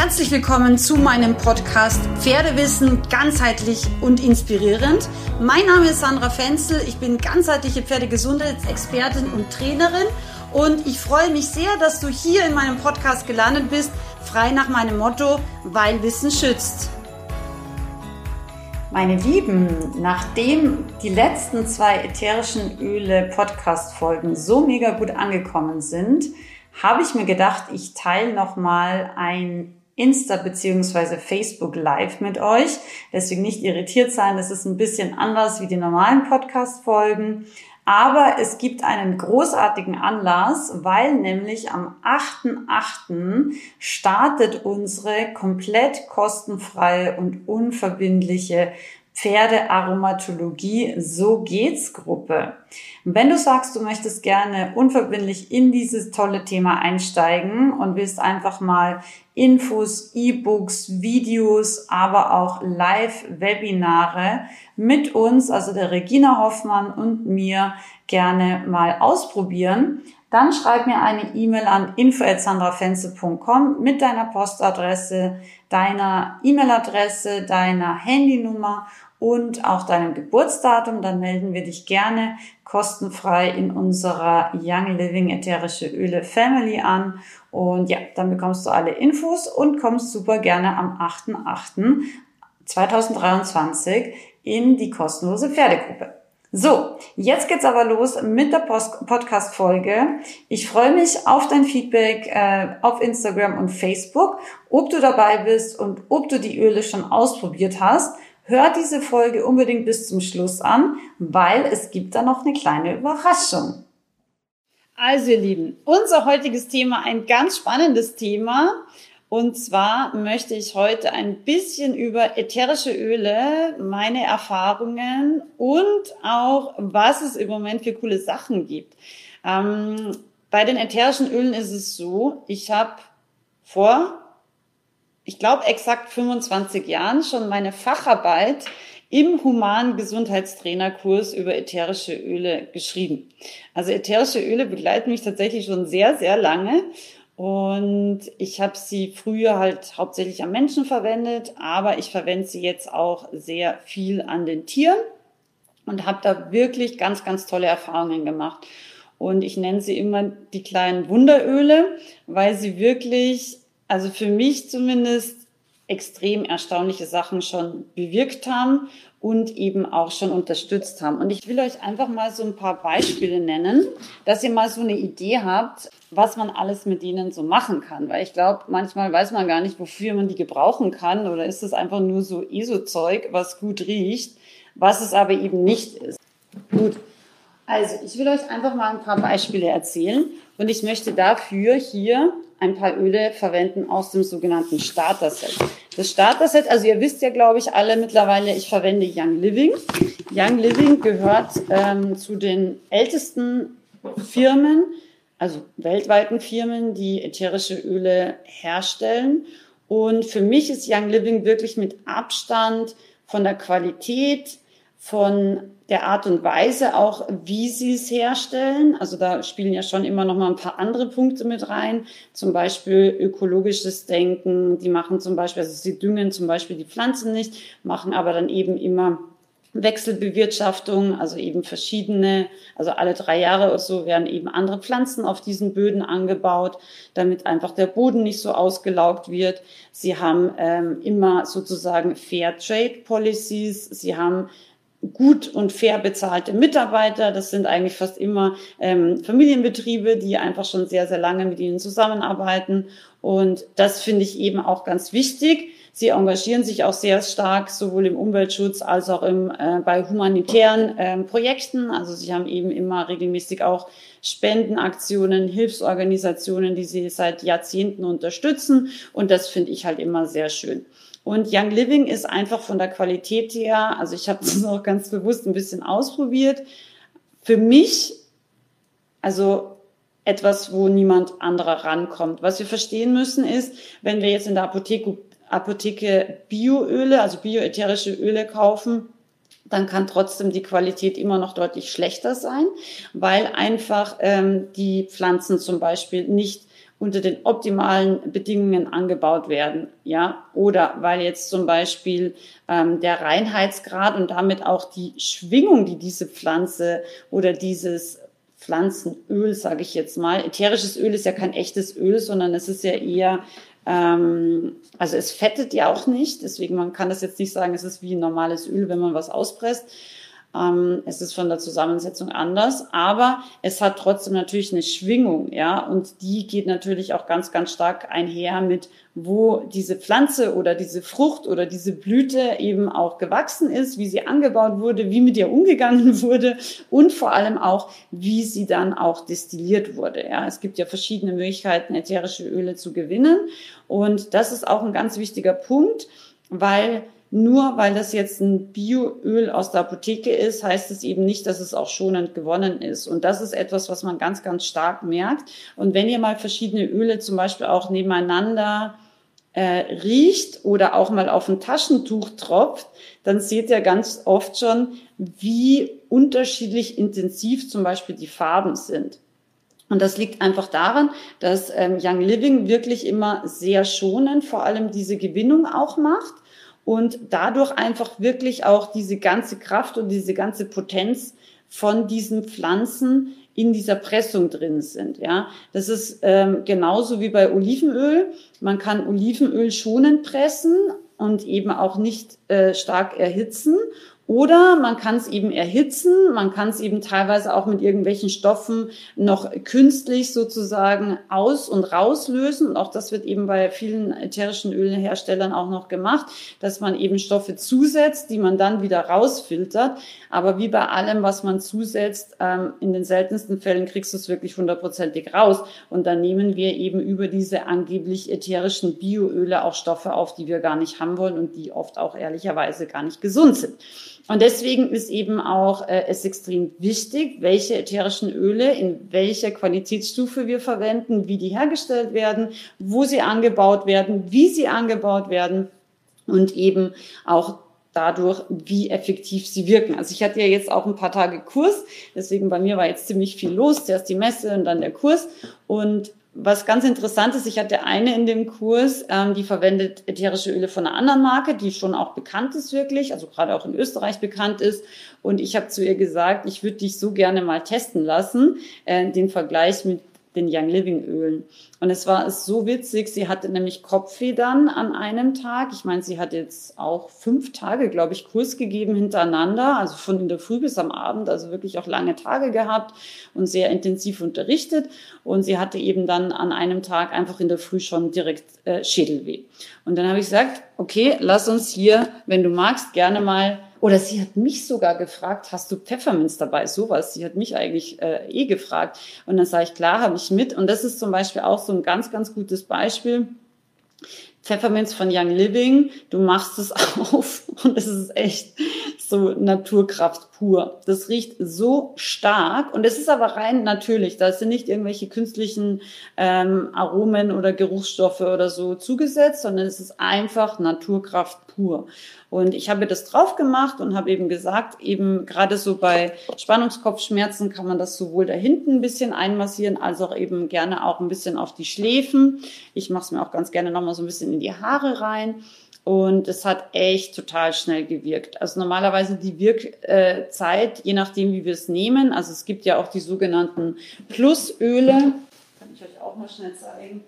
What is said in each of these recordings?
Herzlich willkommen zu meinem Podcast Pferdewissen ganzheitlich und inspirierend. Mein Name ist Sandra Fenzel, ich bin ganzheitliche Pferdegesundheitsexpertin und Trainerin und ich freue mich sehr, dass du hier in meinem Podcast gelandet bist, frei nach meinem Motto, weil Wissen schützt. Meine Lieben, nachdem die letzten zwei ätherischen Öle Podcast Folgen so mega gut angekommen sind, habe ich mir gedacht, ich teile noch mal ein Insta beziehungsweise Facebook Live mit euch. Deswegen nicht irritiert sein, das ist ein bisschen anders wie die normalen Podcast Folgen. Aber es gibt einen großartigen Anlass, weil nämlich am 8.8. startet unsere komplett kostenfreie und unverbindliche Pferdearomatologie So geht's Gruppe. wenn du sagst, du möchtest gerne unverbindlich in dieses tolle Thema einsteigen und willst einfach mal Infos, E-Books, Videos, aber auch Live-Webinare mit uns, also der Regina Hoffmann und mir gerne mal ausprobieren, dann schreib mir eine E-Mail an info@sandrafenze.com mit deiner Postadresse, deiner E-Mail-Adresse, deiner Handynummer und auch deinem Geburtsdatum, dann melden wir dich gerne kostenfrei in unserer Young Living Ätherische Öle Family an. Und ja, dann bekommst du alle Infos und kommst super gerne am 8.8.2023 in die kostenlose Pferdegruppe. So, jetzt geht's aber los mit der Podcast-Folge. Ich freue mich auf dein Feedback äh, auf Instagram und Facebook, ob du dabei bist und ob du die Öle schon ausprobiert hast. Hör diese Folge unbedingt bis zum Schluss an, weil es gibt da noch eine kleine Überraschung. Also ihr Lieben, unser heutiges Thema, ein ganz spannendes Thema. Und zwar möchte ich heute ein bisschen über ätherische Öle, meine Erfahrungen und auch, was es im Moment für coole Sachen gibt. Ähm, bei den ätherischen Ölen ist es so, ich habe vor ich glaube, exakt 25 Jahren schon meine Facharbeit im humanen Gesundheitstrainerkurs über ätherische Öle geschrieben. Also ätherische Öle begleiten mich tatsächlich schon sehr, sehr lange. Und ich habe sie früher halt hauptsächlich am Menschen verwendet, aber ich verwende sie jetzt auch sehr viel an den Tieren und habe da wirklich ganz, ganz tolle Erfahrungen gemacht. Und ich nenne sie immer die kleinen Wunderöle, weil sie wirklich also für mich zumindest extrem erstaunliche Sachen schon bewirkt haben und eben auch schon unterstützt haben. Und ich will euch einfach mal so ein paar Beispiele nennen, dass ihr mal so eine Idee habt, was man alles mit denen so machen kann. Weil ich glaube, manchmal weiß man gar nicht, wofür man die gebrauchen kann oder ist es einfach nur so ESO-Zeug, was gut riecht, was es aber eben nicht ist. Gut. Also, ich will euch einfach mal ein paar Beispiele erzählen und ich möchte dafür hier ein paar Öle verwenden aus dem sogenannten Starter-Set. Das Starter-Set, also ihr wisst ja, glaube ich, alle mittlerweile, ich verwende Young Living. Young Living gehört ähm, zu den ältesten Firmen, also weltweiten Firmen, die ätherische Öle herstellen. Und für mich ist Young Living wirklich mit Abstand von der Qualität, von der Art und Weise auch, wie sie es herstellen. Also da spielen ja schon immer noch mal ein paar andere Punkte mit rein. Zum Beispiel ökologisches Denken. Die machen zum Beispiel, also sie düngen zum Beispiel die Pflanzen nicht, machen aber dann eben immer Wechselbewirtschaftung, also eben verschiedene, also alle drei Jahre oder so werden eben andere Pflanzen auf diesen Böden angebaut, damit einfach der Boden nicht so ausgelaugt wird. Sie haben ähm, immer sozusagen Fair Trade Policies. Sie haben gut und fair bezahlte Mitarbeiter. Das sind eigentlich fast immer ähm, Familienbetriebe, die einfach schon sehr, sehr lange mit ihnen zusammenarbeiten. Und das finde ich eben auch ganz wichtig. Sie engagieren sich auch sehr stark sowohl im Umweltschutz als auch im, äh, bei humanitären ähm, Projekten. Also sie haben eben immer regelmäßig auch Spendenaktionen, Hilfsorganisationen, die sie seit Jahrzehnten unterstützen. Und das finde ich halt immer sehr schön. Und Young Living ist einfach von der Qualität her, also ich habe das auch ganz bewusst ein bisschen ausprobiert, für mich, also etwas, wo niemand anderer rankommt. Was wir verstehen müssen ist, wenn wir jetzt in der Apotheke, Apotheke Bioöle, also bioätherische Öle kaufen, dann kann trotzdem die Qualität immer noch deutlich schlechter sein, weil einfach ähm, die Pflanzen zum Beispiel nicht unter den optimalen Bedingungen angebaut werden, ja, oder weil jetzt zum Beispiel ähm, der Reinheitsgrad und damit auch die Schwingung, die diese Pflanze oder dieses Pflanzenöl, sage ich jetzt mal, ätherisches Öl ist ja kein echtes Öl, sondern es ist ja eher ähm, also es fettet ja auch nicht, deswegen man kann das jetzt nicht sagen, es ist wie ein normales Öl, wenn man was auspresst, ähm, es ist von der Zusammensetzung anders, aber es hat trotzdem natürlich eine Schwingung, ja, und die geht natürlich auch ganz, ganz stark einher mit, wo diese Pflanze oder diese Frucht oder diese Blüte eben auch gewachsen ist, wie sie angebaut wurde, wie mit ihr umgegangen wurde und vor allem auch, wie sie dann auch destilliert wurde. Ja, es gibt ja verschiedene Möglichkeiten, ätherische Öle zu gewinnen und das ist auch ein ganz wichtiger Punkt, weil nur weil das jetzt ein Bioöl aus der Apotheke ist, heißt es eben nicht, dass es auch schonend gewonnen ist. Und das ist etwas, was man ganz, ganz stark merkt. Und wenn ihr mal verschiedene Öle zum Beispiel auch nebeneinander äh, riecht oder auch mal auf ein Taschentuch tropft, dann seht ihr ganz oft schon, wie unterschiedlich intensiv zum Beispiel die Farben sind. Und das liegt einfach daran, dass ähm, Young Living wirklich immer sehr schonend vor allem diese Gewinnung auch macht und dadurch einfach wirklich auch diese ganze Kraft und diese ganze Potenz von diesen Pflanzen in dieser Pressung drin sind. Ja, das ist ähm, genauso wie bei Olivenöl. Man kann Olivenöl schonend pressen und eben auch nicht äh, stark erhitzen. Oder man kann es eben erhitzen, man kann es eben teilweise auch mit irgendwelchen Stoffen noch künstlich sozusagen aus- und rauslösen. Und auch das wird eben bei vielen ätherischen Ölherstellern auch noch gemacht, dass man eben Stoffe zusetzt, die man dann wieder rausfiltert. Aber wie bei allem, was man zusetzt, ähm, in den seltensten Fällen kriegst du es wirklich hundertprozentig raus. Und dann nehmen wir eben über diese angeblich ätherischen Bioöle auch Stoffe auf, die wir gar nicht haben wollen und die oft auch ehrlicherweise gar nicht gesund sind. Und deswegen ist eben auch äh, es extrem wichtig, welche ätherischen Öle in welcher Qualitätsstufe wir verwenden, wie die hergestellt werden, wo sie angebaut werden, wie sie angebaut werden und eben auch dadurch, wie effektiv sie wirken. Also ich hatte ja jetzt auch ein paar Tage Kurs, deswegen bei mir war jetzt ziemlich viel los. Zuerst die Messe und dann der Kurs. Und was ganz interessant ist, ich hatte eine in dem Kurs, ähm, die verwendet ätherische Öle von einer anderen Marke, die schon auch bekannt ist wirklich, also gerade auch in Österreich bekannt ist. Und ich habe zu ihr gesagt, ich würde dich so gerne mal testen lassen, äh, den Vergleich mit den Young Living Ölen. Und es war so witzig, sie hatte nämlich Kopfedern an einem Tag. Ich meine, sie hat jetzt auch fünf Tage, glaube ich, Kurs gegeben hintereinander, also von in der Früh bis am Abend, also wirklich auch lange Tage gehabt und sehr intensiv unterrichtet. Und sie hatte eben dann an einem Tag einfach in der Früh schon direkt äh, Schädelweh. Und dann habe ich gesagt, okay, lass uns hier, wenn du magst, gerne mal oder sie hat mich sogar gefragt, hast du Pfefferminz dabei? Sowas. Sie hat mich eigentlich äh, eh gefragt. Und dann sage ich, klar, habe ich mit. Und das ist zum Beispiel auch so ein ganz, ganz gutes Beispiel. Pfefferminz von Young Living, du machst es auf und es ist echt so Naturkraft pur. Das riecht so stark und es ist aber rein natürlich. Da sind nicht irgendwelche künstlichen ähm, Aromen oder Geruchsstoffe oder so zugesetzt, sondern es ist einfach Naturkraft pur. Und ich habe das drauf gemacht und habe eben gesagt, eben gerade so bei Spannungskopfschmerzen kann man das sowohl da hinten ein bisschen einmassieren, als auch eben gerne auch ein bisschen auf die Schläfen. Ich mache es mir auch ganz gerne nochmal so ein bisschen in die Haare rein. Und es hat echt total schnell gewirkt. Also normalerweise die Wirkzeit, je nachdem, wie wir es nehmen. Also es gibt ja auch die sogenannten Plusöle. Kann ich euch auch mal schnell zeigen.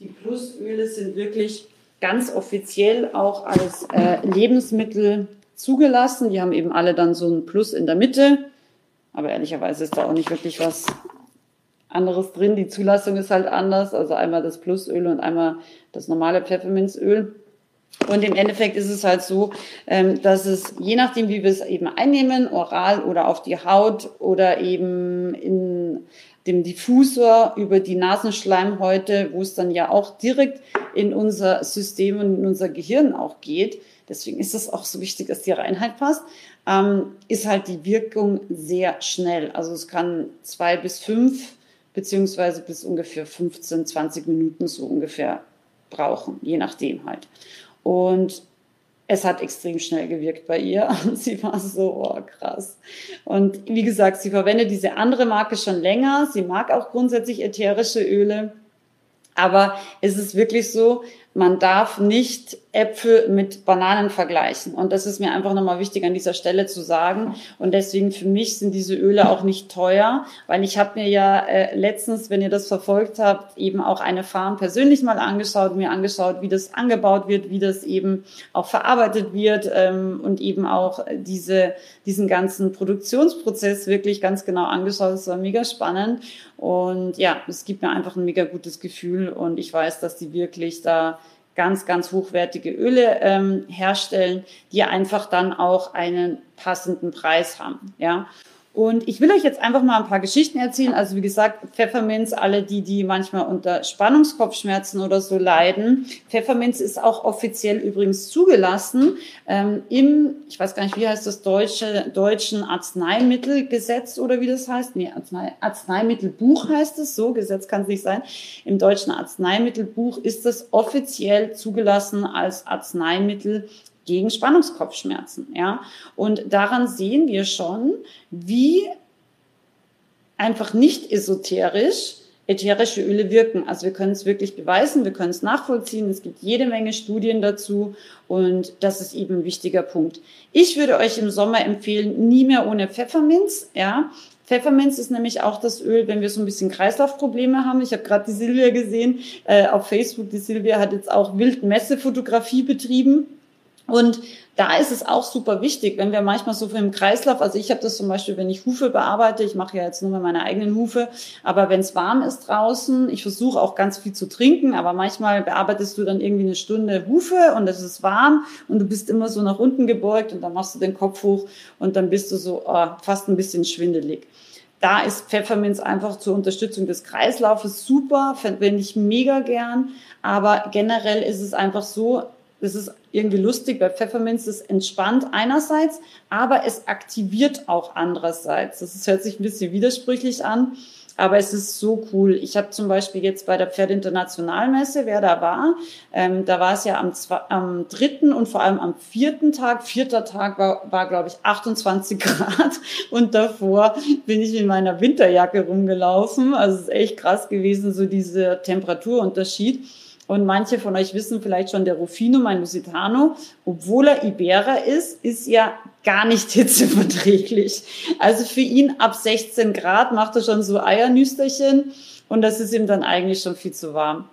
Die Plusöle sind wirklich ganz offiziell auch als äh, Lebensmittel zugelassen. Die haben eben alle dann so ein Plus in der Mitte. Aber ehrlicherweise ist da auch nicht wirklich was anderes drin. Die Zulassung ist halt anders. Also einmal das Plusöl und einmal das normale Pfefferminzöl. Und im Endeffekt ist es halt so, ähm, dass es, je nachdem, wie wir es eben einnehmen, oral oder auf die Haut oder eben in dem Diffusor über die Nasenschleimhäute, wo es dann ja auch direkt in unser System und in unser Gehirn auch geht. Deswegen ist es auch so wichtig, dass die Reinheit passt. Ähm, ist halt die Wirkung sehr schnell. Also es kann zwei bis fünf beziehungsweise bis ungefähr 15, 20 Minuten so ungefähr brauchen, je nachdem halt. Und es hat extrem schnell gewirkt bei ihr und sie war so oh, krass. Und wie gesagt, sie verwendet diese andere Marke schon länger. Sie mag auch grundsätzlich ätherische Öle. Aber es ist wirklich so, man darf nicht Äpfel mit Bananen vergleichen. Und das ist mir einfach nochmal wichtig an dieser Stelle zu sagen. Und deswegen für mich sind diese Öle auch nicht teuer, weil ich habe mir ja äh, letztens, wenn ihr das verfolgt habt, eben auch eine Farm persönlich mal angeschaut, mir angeschaut, wie das angebaut wird, wie das eben auch verarbeitet wird ähm, und eben auch diese, diesen ganzen Produktionsprozess wirklich ganz genau angeschaut. Das war mega spannend. Und ja, es gibt mir einfach ein mega gutes Gefühl und ich weiß, dass die wirklich da ganz, ganz hochwertige Öle ähm, herstellen, die einfach dann auch einen passenden Preis haben. Ja. Und ich will euch jetzt einfach mal ein paar Geschichten erzählen. Also wie gesagt, Pfefferminz, alle die, die manchmal unter Spannungskopfschmerzen oder so leiden. Pfefferminz ist auch offiziell übrigens zugelassen ähm, im, ich weiß gar nicht, wie heißt das deutsche, deutschen Arzneimittelgesetz oder wie das heißt. Nee, Arznei, Arzneimittelbuch heißt es, so, Gesetz kann es nicht sein. Im deutschen Arzneimittelbuch ist es offiziell zugelassen als Arzneimittel gegen Spannungskopfschmerzen. Ja? Und daran sehen wir schon, wie einfach nicht esoterisch ätherische Öle wirken. Also wir können es wirklich beweisen, wir können es nachvollziehen. Es gibt jede Menge Studien dazu und das ist eben ein wichtiger Punkt. Ich würde euch im Sommer empfehlen, nie mehr ohne Pfefferminz. Ja, Pfefferminz ist nämlich auch das Öl, wenn wir so ein bisschen Kreislaufprobleme haben. Ich habe gerade die Silvia gesehen äh, auf Facebook. Die Silvia hat jetzt auch Wildmessefotografie betrieben und da ist es auch super wichtig, wenn wir manchmal so im Kreislauf, also ich habe das zum Beispiel, wenn ich Hufe bearbeite, ich mache ja jetzt nur mal meine eigenen Hufe, aber wenn es warm ist draußen, ich versuche auch ganz viel zu trinken, aber manchmal bearbeitest du dann irgendwie eine Stunde Hufe und es ist warm und du bist immer so nach unten gebeugt und dann machst du den Kopf hoch und dann bist du so oh, fast ein bisschen schwindelig. Da ist Pfefferminz einfach zur Unterstützung des Kreislaufes super, verwende ich mega gern. Aber generell ist es einfach so, das ist irgendwie lustig, weil Pfefferminz ist entspannt einerseits, aber es aktiviert auch andererseits. Das hört sich ein bisschen widersprüchlich an, aber es ist so cool. Ich habe zum Beispiel jetzt bei der Pferdeinternationalmesse, wer da war, ähm, da war es ja am, am dritten und vor allem am vierten Tag. Vierter Tag war, war glaube ich, 28 Grad und davor bin ich in meiner Winterjacke rumgelaufen. Also es ist echt krass gewesen, so dieser Temperaturunterschied. Und manche von euch wissen vielleicht schon, der Rufino, mein Lusitano, obwohl er Iberer ist, ist ja gar nicht hitzeverträglich. Also für ihn ab 16 Grad macht er schon so Eiernüsterchen und das ist ihm dann eigentlich schon viel zu warm.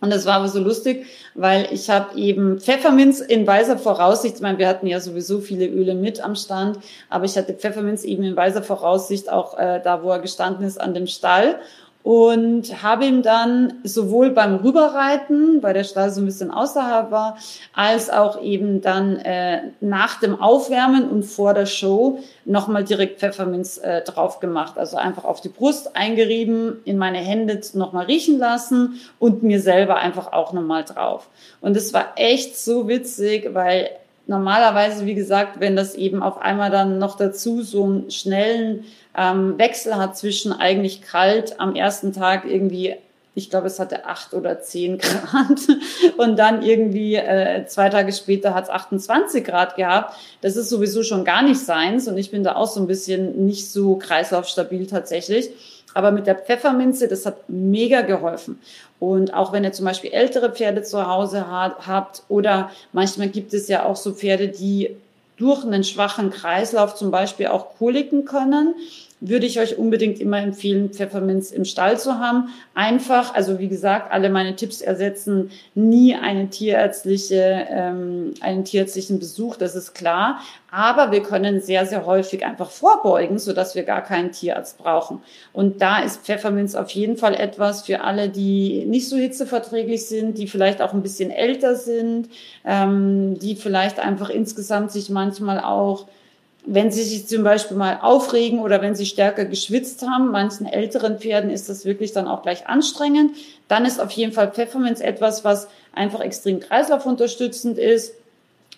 Und das war aber so lustig, weil ich habe eben Pfefferminz in weiser Voraussicht, ich meine, wir hatten ja sowieso viele Öle mit am Stand, aber ich hatte Pfefferminz eben in weiser Voraussicht auch äh, da, wo er gestanden ist, an dem Stall und habe ihm dann sowohl beim Rüberreiten, weil der Stall so ein bisschen außerhalb war, als auch eben dann äh, nach dem Aufwärmen und vor der Show nochmal direkt Pfefferminz äh, drauf gemacht. Also einfach auf die Brust eingerieben, in meine Hände nochmal riechen lassen und mir selber einfach auch nochmal drauf. Und es war echt so witzig, weil normalerweise, wie gesagt, wenn das eben auf einmal dann noch dazu so einen schnellen ähm, Wechsel hat zwischen eigentlich kalt am ersten Tag irgendwie ich glaube, es hatte acht oder zehn Grad und dann irgendwie äh, zwei Tage später hat es 28 Grad gehabt. Das ist sowieso schon gar nicht seins und ich bin da auch so ein bisschen nicht so kreislaufstabil tatsächlich. Aber mit der Pfefferminze, das hat mega geholfen. Und auch wenn ihr zum Beispiel ältere Pferde zu Hause habt oder manchmal gibt es ja auch so Pferde, die durch einen schwachen Kreislauf zum Beispiel auch Koliken können, würde ich euch unbedingt immer empfehlen, Pfefferminz im Stall zu haben. Einfach, also wie gesagt, alle meine Tipps ersetzen nie eine tierärztliche, ähm, einen tierärztlichen Besuch, das ist klar. Aber wir können sehr, sehr häufig einfach vorbeugen, sodass wir gar keinen Tierarzt brauchen. Und da ist Pfefferminz auf jeden Fall etwas für alle, die nicht so hitzeverträglich sind, die vielleicht auch ein bisschen älter sind, ähm, die vielleicht einfach insgesamt sich manchmal auch wenn sie sich zum Beispiel mal aufregen oder wenn sie stärker geschwitzt haben, manchen älteren Pferden ist das wirklich dann auch gleich anstrengend, dann ist auf jeden Fall Pfefferminz etwas, was einfach extrem kreislaufunterstützend ist,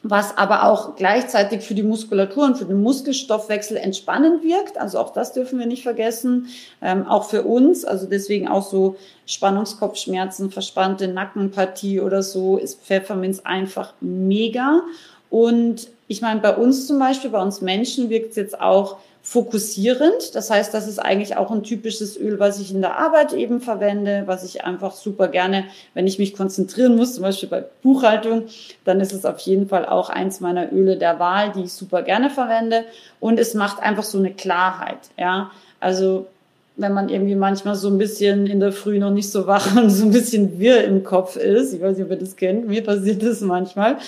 was aber auch gleichzeitig für die Muskulatur und für den Muskelstoffwechsel entspannend wirkt. Also auch das dürfen wir nicht vergessen. Ähm, auch für uns, also deswegen auch so Spannungskopfschmerzen, verspannte Nackenpartie oder so, ist Pfefferminz einfach mega. Und ich meine, bei uns zum Beispiel, bei uns Menschen wirkt es jetzt auch fokussierend. Das heißt, das ist eigentlich auch ein typisches Öl, was ich in der Arbeit eben verwende, was ich einfach super gerne, wenn ich mich konzentrieren muss, zum Beispiel bei Buchhaltung, dann ist es auf jeden Fall auch eins meiner Öle der Wahl, die ich super gerne verwende. Und es macht einfach so eine Klarheit, ja. Also, wenn man irgendwie manchmal so ein bisschen in der Früh noch nicht so wach und so ein bisschen wirr im Kopf ist, ich weiß nicht, ob ihr das kennt, mir passiert das manchmal,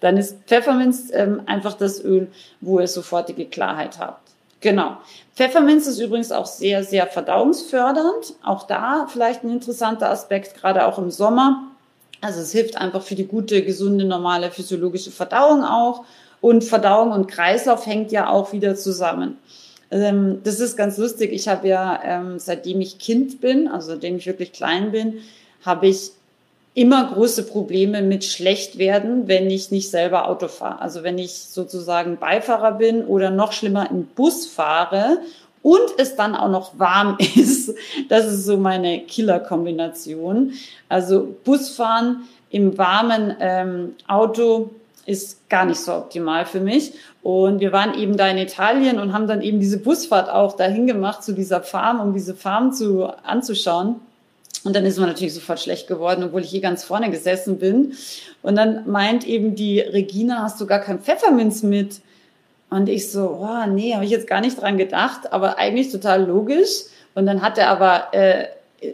dann ist Pfefferminz ähm, einfach das Öl, wo ihr sofortige Klarheit habt. Genau. Pfefferminz ist übrigens auch sehr, sehr verdauungsfördernd. Auch da vielleicht ein interessanter Aspekt, gerade auch im Sommer. Also es hilft einfach für die gute, gesunde, normale physiologische Verdauung auch. Und Verdauung und Kreislauf hängt ja auch wieder zusammen. Ähm, das ist ganz lustig. Ich habe ja, ähm, seitdem ich Kind bin, also seitdem ich wirklich klein bin, habe ich immer große Probleme mit schlecht werden, wenn ich nicht selber Auto fahre. Also wenn ich sozusagen Beifahrer bin oder noch schlimmer im Bus fahre und es dann auch noch warm ist. Das ist so meine Killer-Kombination. Also Busfahren im warmen ähm, Auto ist gar nicht so optimal für mich. Und wir waren eben da in Italien und haben dann eben diese Busfahrt auch dahin gemacht zu dieser Farm, um diese Farm zu, anzuschauen. Und dann ist man natürlich sofort schlecht geworden, obwohl ich hier ganz vorne gesessen bin. Und dann meint eben die Regina, hast du gar kein Pfefferminz mit? Und ich so, oh, nee, habe ich jetzt gar nicht dran gedacht, aber eigentlich total logisch. Und dann hatte aber äh,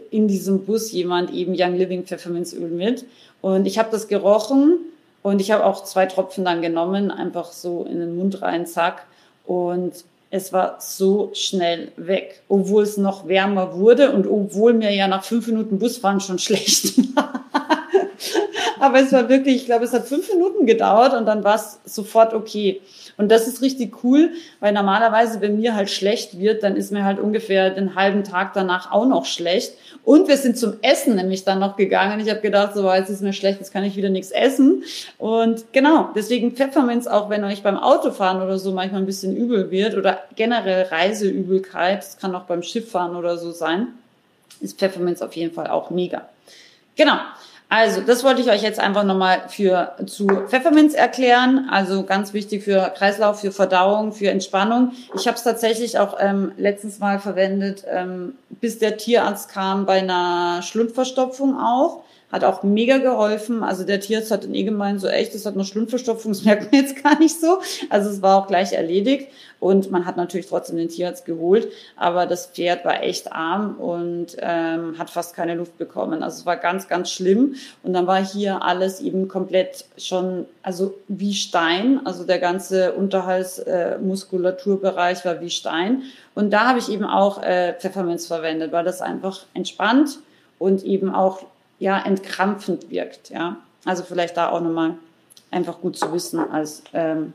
in diesem Bus jemand eben Young Living Pfefferminzöl mit. Und ich habe das gerochen und ich habe auch zwei Tropfen dann genommen, einfach so in den Mund rein, zack. Und es war so schnell weg, obwohl es noch wärmer wurde und obwohl mir ja nach fünf Minuten Busfahren schon schlecht war. Aber es war wirklich, ich glaube, es hat fünf Minuten gedauert und dann war es sofort okay. Und das ist richtig cool, weil normalerweise, wenn mir halt schlecht wird, dann ist mir halt ungefähr den halben Tag danach auch noch schlecht. Und wir sind zum Essen nämlich dann noch gegangen. Ich habe gedacht, so jetzt ist mir schlecht, jetzt kann ich wieder nichts essen. Und genau, deswegen Pfefferminz, auch wenn euch beim Autofahren oder so manchmal ein bisschen übel wird oder generell Reiseübelkeit, das kann auch beim Schifffahren oder so sein, ist Pfefferminz auf jeden Fall auch mega. Genau. Also, das wollte ich euch jetzt einfach nochmal für zu Pfefferminz erklären. Also ganz wichtig für Kreislauf, für Verdauung, für Entspannung. Ich habe es tatsächlich auch ähm, letztens mal verwendet, ähm, bis der Tierarzt kam bei einer Schlundverstopfung auch. Hat auch mega geholfen. Also der Tierarzt hat dann eh gemeint, so echt, das hat eine Schlundverstopfung, das merkt man jetzt gar nicht so. Also es war auch gleich erledigt. Und man hat natürlich trotzdem den Tierarzt geholt, aber das Pferd war echt arm und ähm, hat fast keine Luft bekommen. Also es war ganz, ganz schlimm. Und dann war hier alles eben komplett schon, also wie Stein. Also der ganze Unterhaltsmuskulaturbereich äh, war wie Stein. Und da habe ich eben auch äh, Pfefferminz verwendet, weil das einfach entspannt und eben auch ja entkrampfend wirkt. Ja, also vielleicht da auch nochmal einfach gut zu wissen als ähm,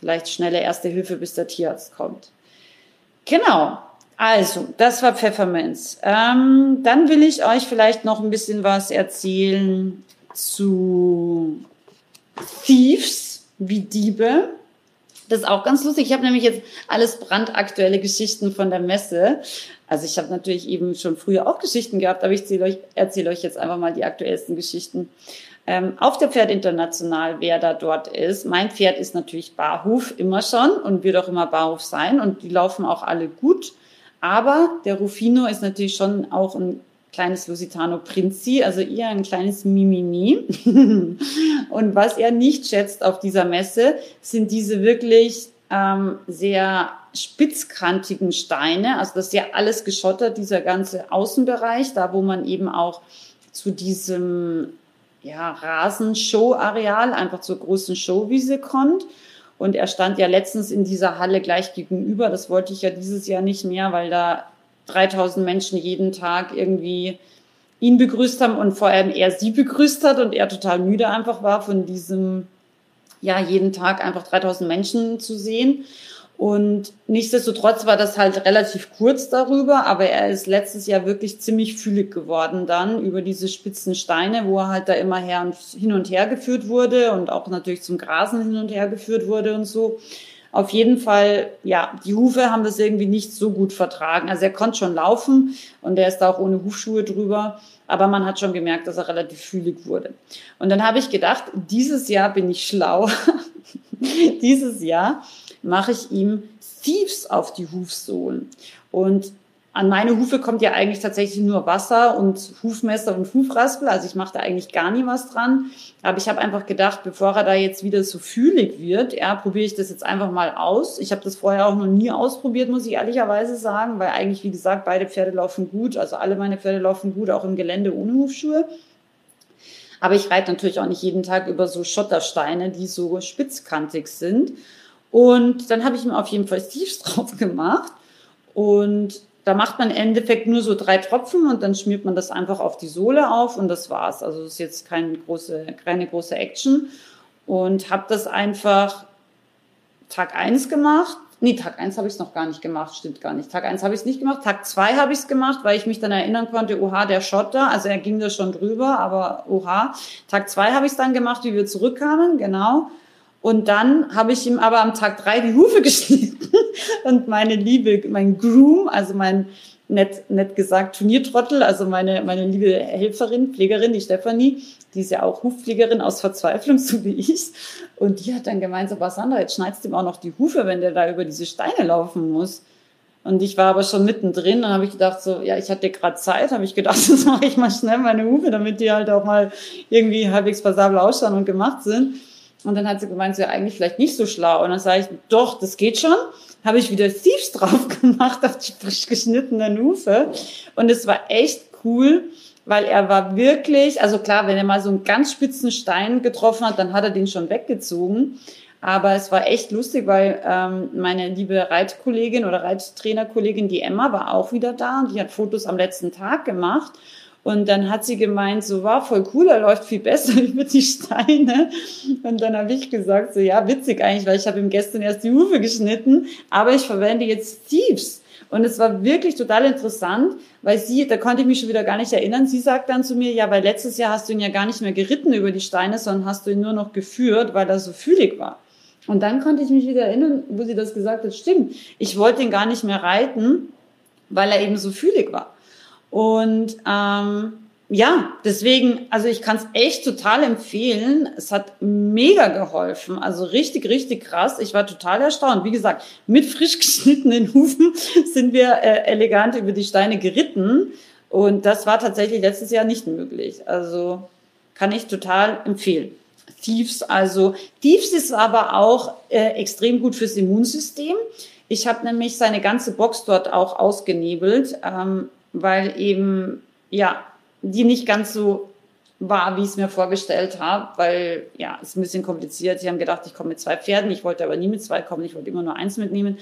vielleicht schnelle erste Hilfe, bis der Tierarzt kommt. Genau. Also, das war Pfefferminz. Ähm, dann will ich euch vielleicht noch ein bisschen was erzählen zu Thieves, wie Diebe. Das ist auch ganz lustig. Ich habe nämlich jetzt alles brandaktuelle Geschichten von der Messe. Also ich habe natürlich eben schon früher auch Geschichten gehabt, aber ich erzähle euch, erzähle euch jetzt einfach mal die aktuellsten Geschichten. Ähm, auf der Pferd International, wer da dort ist. Mein Pferd ist natürlich Barhof immer schon und wird auch immer Barhof sein und die laufen auch alle gut. Aber der Rufino ist natürlich schon auch ein kleines Lusitano Princi, also eher ein kleines Mimimi. und was er nicht schätzt auf dieser Messe, sind diese wirklich ähm, sehr spitzkantigen Steine. Also das ist ja alles geschottert, dieser ganze Außenbereich, da wo man eben auch zu diesem ja, Rasenshow-Areal, einfach zur großen Showwiese kommt. Und er stand ja letztens in dieser Halle gleich gegenüber. Das wollte ich ja dieses Jahr nicht mehr, weil da 3000 Menschen jeden Tag irgendwie ihn begrüßt haben und vor allem er sie begrüßt hat und er total müde einfach war von diesem, ja, jeden Tag einfach 3000 Menschen zu sehen. Und nichtsdestotrotz war das halt relativ kurz darüber, aber er ist letztes Jahr wirklich ziemlich fühlig geworden dann über diese spitzen Steine, wo er halt da immer her und hin und her geführt wurde und auch natürlich zum Grasen hin und her geführt wurde und so. Auf jeden Fall, ja, die Hufe haben das irgendwie nicht so gut vertragen. Also er konnte schon laufen und er ist da auch ohne Hufschuhe drüber, aber man hat schon gemerkt, dass er relativ fühlig wurde. Und dann habe ich gedacht, dieses Jahr bin ich schlau. dieses Jahr mache ich ihm Thieves auf die Hufsohlen. Und an meine Hufe kommt ja eigentlich tatsächlich nur Wasser und Hufmesser und Hufraspel. Also ich mache da eigentlich gar nie was dran. Aber ich habe einfach gedacht, bevor er da jetzt wieder so fühlig wird, ja, probiere ich das jetzt einfach mal aus. Ich habe das vorher auch noch nie ausprobiert, muss ich ehrlicherweise sagen, weil eigentlich, wie gesagt, beide Pferde laufen gut. Also alle meine Pferde laufen gut, auch im Gelände ohne Hufschuhe. Aber ich reite natürlich auch nicht jeden Tag über so Schottersteine, die so spitzkantig sind. Und dann habe ich mir auf jeden Fall Steves drauf gemacht. Und da macht man im Endeffekt nur so drei Tropfen und dann schmiert man das einfach auf die Sohle auf und das war's. Also das ist jetzt keine große, keine große Action. Und habe das einfach Tag eins gemacht. Nee, Tag eins habe ich es noch gar nicht gemacht, stimmt gar nicht. Tag eins habe ich es nicht gemacht. Tag zwei habe ich es gemacht, weil ich mich dann erinnern konnte, oha, der Schotter, also er ging da schon drüber, aber oha. Tag zwei habe ich es dann gemacht, wie wir zurückkamen, genau. Und dann habe ich ihm aber am Tag drei die Hufe geschnitten und meine liebe, mein Groom, also mein nett, nett gesagt Turniertrottel, also meine, meine liebe Helferin, Pflegerin, die Stefanie, die ist ja auch Hufpflegerin aus Verzweiflung, so wie ich. Und die hat dann gemeint, so, Sandra, jetzt schneidest du ihm auch noch die Hufe, wenn der da über diese Steine laufen muss. Und ich war aber schon mittendrin und habe ich gedacht, so, ja, ich hatte gerade Zeit, habe ich gedacht, das mache ich mal schnell meine Hufe, damit die halt auch mal irgendwie halbwegs passabel ausschauen und gemacht sind. Und dann hat sie gemeint, sie ja eigentlich vielleicht nicht so schlau. Und dann sage ich, doch, das geht schon. Habe ich wieder Thieves drauf gemacht auf die frisch geschnittenen Hufe. Und es war echt cool, weil er war wirklich, also klar, wenn er mal so einen ganz spitzen Stein getroffen hat, dann hat er den schon weggezogen. Aber es war echt lustig, weil ähm, meine liebe Reitkollegin oder Reittrainerkollegin, die Emma, war auch wieder da und die hat Fotos am letzten Tag gemacht. Und dann hat sie gemeint, so war voll cool, er läuft viel besser über die Steine. Und dann habe ich gesagt, so ja, witzig eigentlich, weil ich habe ihm gestern erst die Hufe geschnitten, aber ich verwende jetzt Thieves. Und es war wirklich total interessant, weil sie, da konnte ich mich schon wieder gar nicht erinnern, sie sagt dann zu mir, ja, weil letztes Jahr hast du ihn ja gar nicht mehr geritten über die Steine, sondern hast du ihn nur noch geführt, weil er so fühlig war. Und dann konnte ich mich wieder erinnern, wo sie das gesagt hat, stimmt, ich wollte ihn gar nicht mehr reiten, weil er eben so fühlig war. Und ähm, ja, deswegen, also ich kann es echt total empfehlen. Es hat mega geholfen. Also richtig, richtig krass. Ich war total erstaunt. Wie gesagt, mit frisch geschnittenen Hufen sind wir äh, elegant über die Steine geritten. Und das war tatsächlich letztes Jahr nicht möglich. Also kann ich total empfehlen. Thieves, also Thieves ist aber auch äh, extrem gut fürs Immunsystem. Ich habe nämlich seine ganze Box dort auch ausgenebelt. Ähm, weil eben, ja, die nicht ganz so war, wie ich es mir vorgestellt habe, weil ja, es ist ein bisschen kompliziert. Sie haben gedacht, ich komme mit zwei Pferden, ich wollte aber nie mit zwei kommen, ich wollte immer nur eins mitnehmen.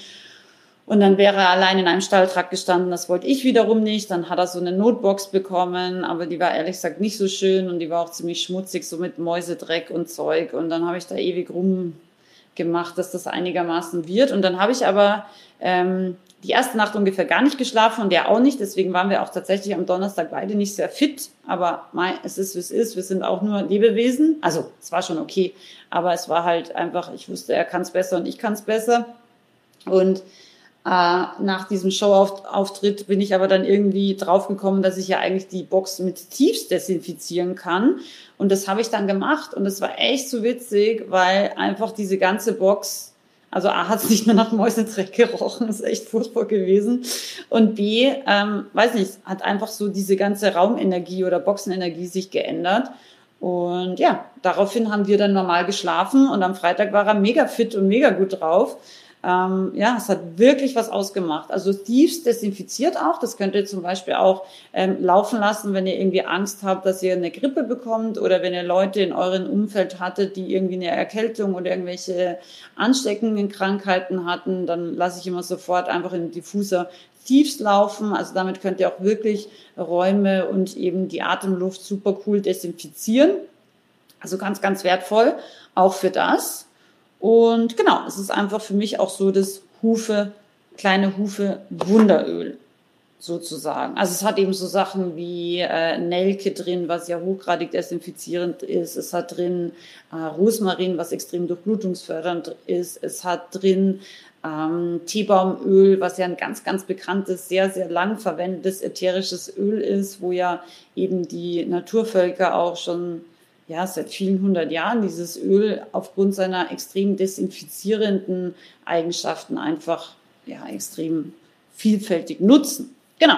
Und dann wäre er allein in einem Stalltrakt gestanden, das wollte ich wiederum nicht. Dann hat er so eine Notebox bekommen, aber die war ehrlich gesagt nicht so schön und die war auch ziemlich schmutzig, so mit Mäusedreck und Zeug. Und dann habe ich da ewig rumgemacht, dass das einigermaßen wird. Und dann habe ich aber ähm, die erste Nacht ungefähr gar nicht geschlafen und der auch nicht. Deswegen waren wir auch tatsächlich am Donnerstag beide nicht sehr fit. Aber mei, es ist, wie es ist. Wir sind auch nur Lebewesen. Also es war schon okay. Aber es war halt einfach, ich wusste, er kann es besser und ich kann es besser. Und äh, nach diesem Showauftritt bin ich aber dann irgendwie draufgekommen, dass ich ja eigentlich die Box mit Tiefs desinfizieren kann. Und das habe ich dann gemacht. Und es war echt so witzig, weil einfach diese ganze Box also A hat es nicht mehr nach Mäusedreck gerochen, ist echt furchtbar gewesen. Und B, ähm, weiß nicht, hat einfach so diese ganze Raumenergie oder Boxenenergie sich geändert. Und ja, daraufhin haben wir dann normal geschlafen und am Freitag war er mega fit und mega gut drauf. Ähm, ja, es hat wirklich was ausgemacht. Also Thieves desinfiziert auch. Das könnt ihr zum Beispiel auch ähm, laufen lassen, wenn ihr irgendwie Angst habt, dass ihr eine Grippe bekommt oder wenn ihr Leute in eurem Umfeld hattet, die irgendwie eine Erkältung oder irgendwelche ansteckenden Krankheiten hatten, dann lasse ich immer sofort einfach in Diffuser Thieves laufen. Also damit könnt ihr auch wirklich Räume und eben die Atemluft super cool desinfizieren. Also ganz, ganz wertvoll, auch für das. Und genau, es ist einfach für mich auch so das Hufe, kleine Hufe Wunderöl sozusagen. Also es hat eben so Sachen wie äh, Nelke drin, was ja hochgradig desinfizierend ist. Es hat drin äh, Rosmarin, was extrem durchblutungsfördernd ist. Es hat drin ähm, Teebaumöl, was ja ein ganz, ganz bekanntes, sehr, sehr lang verwendetes ätherisches Öl ist, wo ja eben die Naturvölker auch schon ja, seit vielen hundert Jahren dieses Öl aufgrund seiner extrem desinfizierenden Eigenschaften einfach ja, extrem vielfältig nutzen. Genau.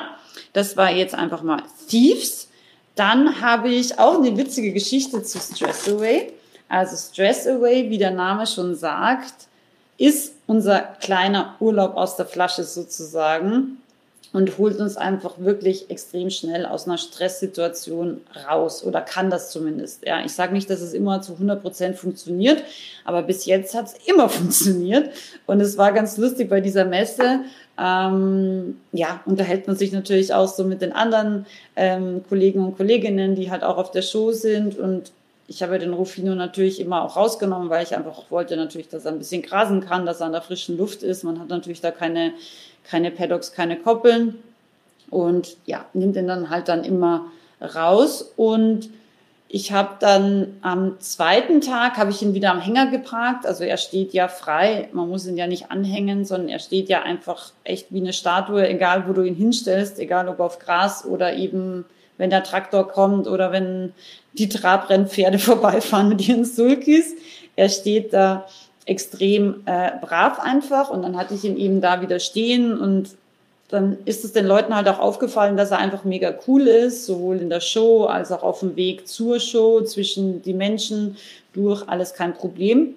Das war jetzt einfach mal Thieves. Dann habe ich auch eine witzige Geschichte zu Stress Away. Also Stress Away, wie der Name schon sagt, ist unser kleiner Urlaub aus der Flasche sozusagen und holt uns einfach wirklich extrem schnell aus einer Stresssituation raus oder kann das zumindest. Ja, ich sage nicht, dass es immer zu 100 Prozent funktioniert, aber bis jetzt hat es immer funktioniert und es war ganz lustig bei dieser Messe. Ähm, ja, unterhält man sich natürlich auch so mit den anderen ähm, Kollegen und Kolleginnen, die halt auch auf der Show sind und ich habe den Rufino natürlich immer auch rausgenommen, weil ich einfach wollte natürlich, dass er ein bisschen grasen kann, dass er an der frischen Luft ist. Man hat natürlich da keine, keine Paddocks, keine Koppeln und ja, nimmt ihn dann halt dann immer raus und ich habe dann am zweiten Tag habe ich ihn wieder am Hänger geparkt. Also er steht ja frei. Man muss ihn ja nicht anhängen, sondern er steht ja einfach echt wie eine Statue, egal wo du ihn hinstellst, egal ob auf Gras oder eben wenn der Traktor kommt oder wenn die Trabrennpferde vorbeifahren mit ihren Sulkis. Er steht da extrem äh, brav einfach und dann hatte ich ihn eben da wieder stehen und dann ist es den Leuten halt auch aufgefallen, dass er einfach mega cool ist, sowohl in der Show als auch auf dem Weg zur Show, zwischen die Menschen durch, alles kein Problem.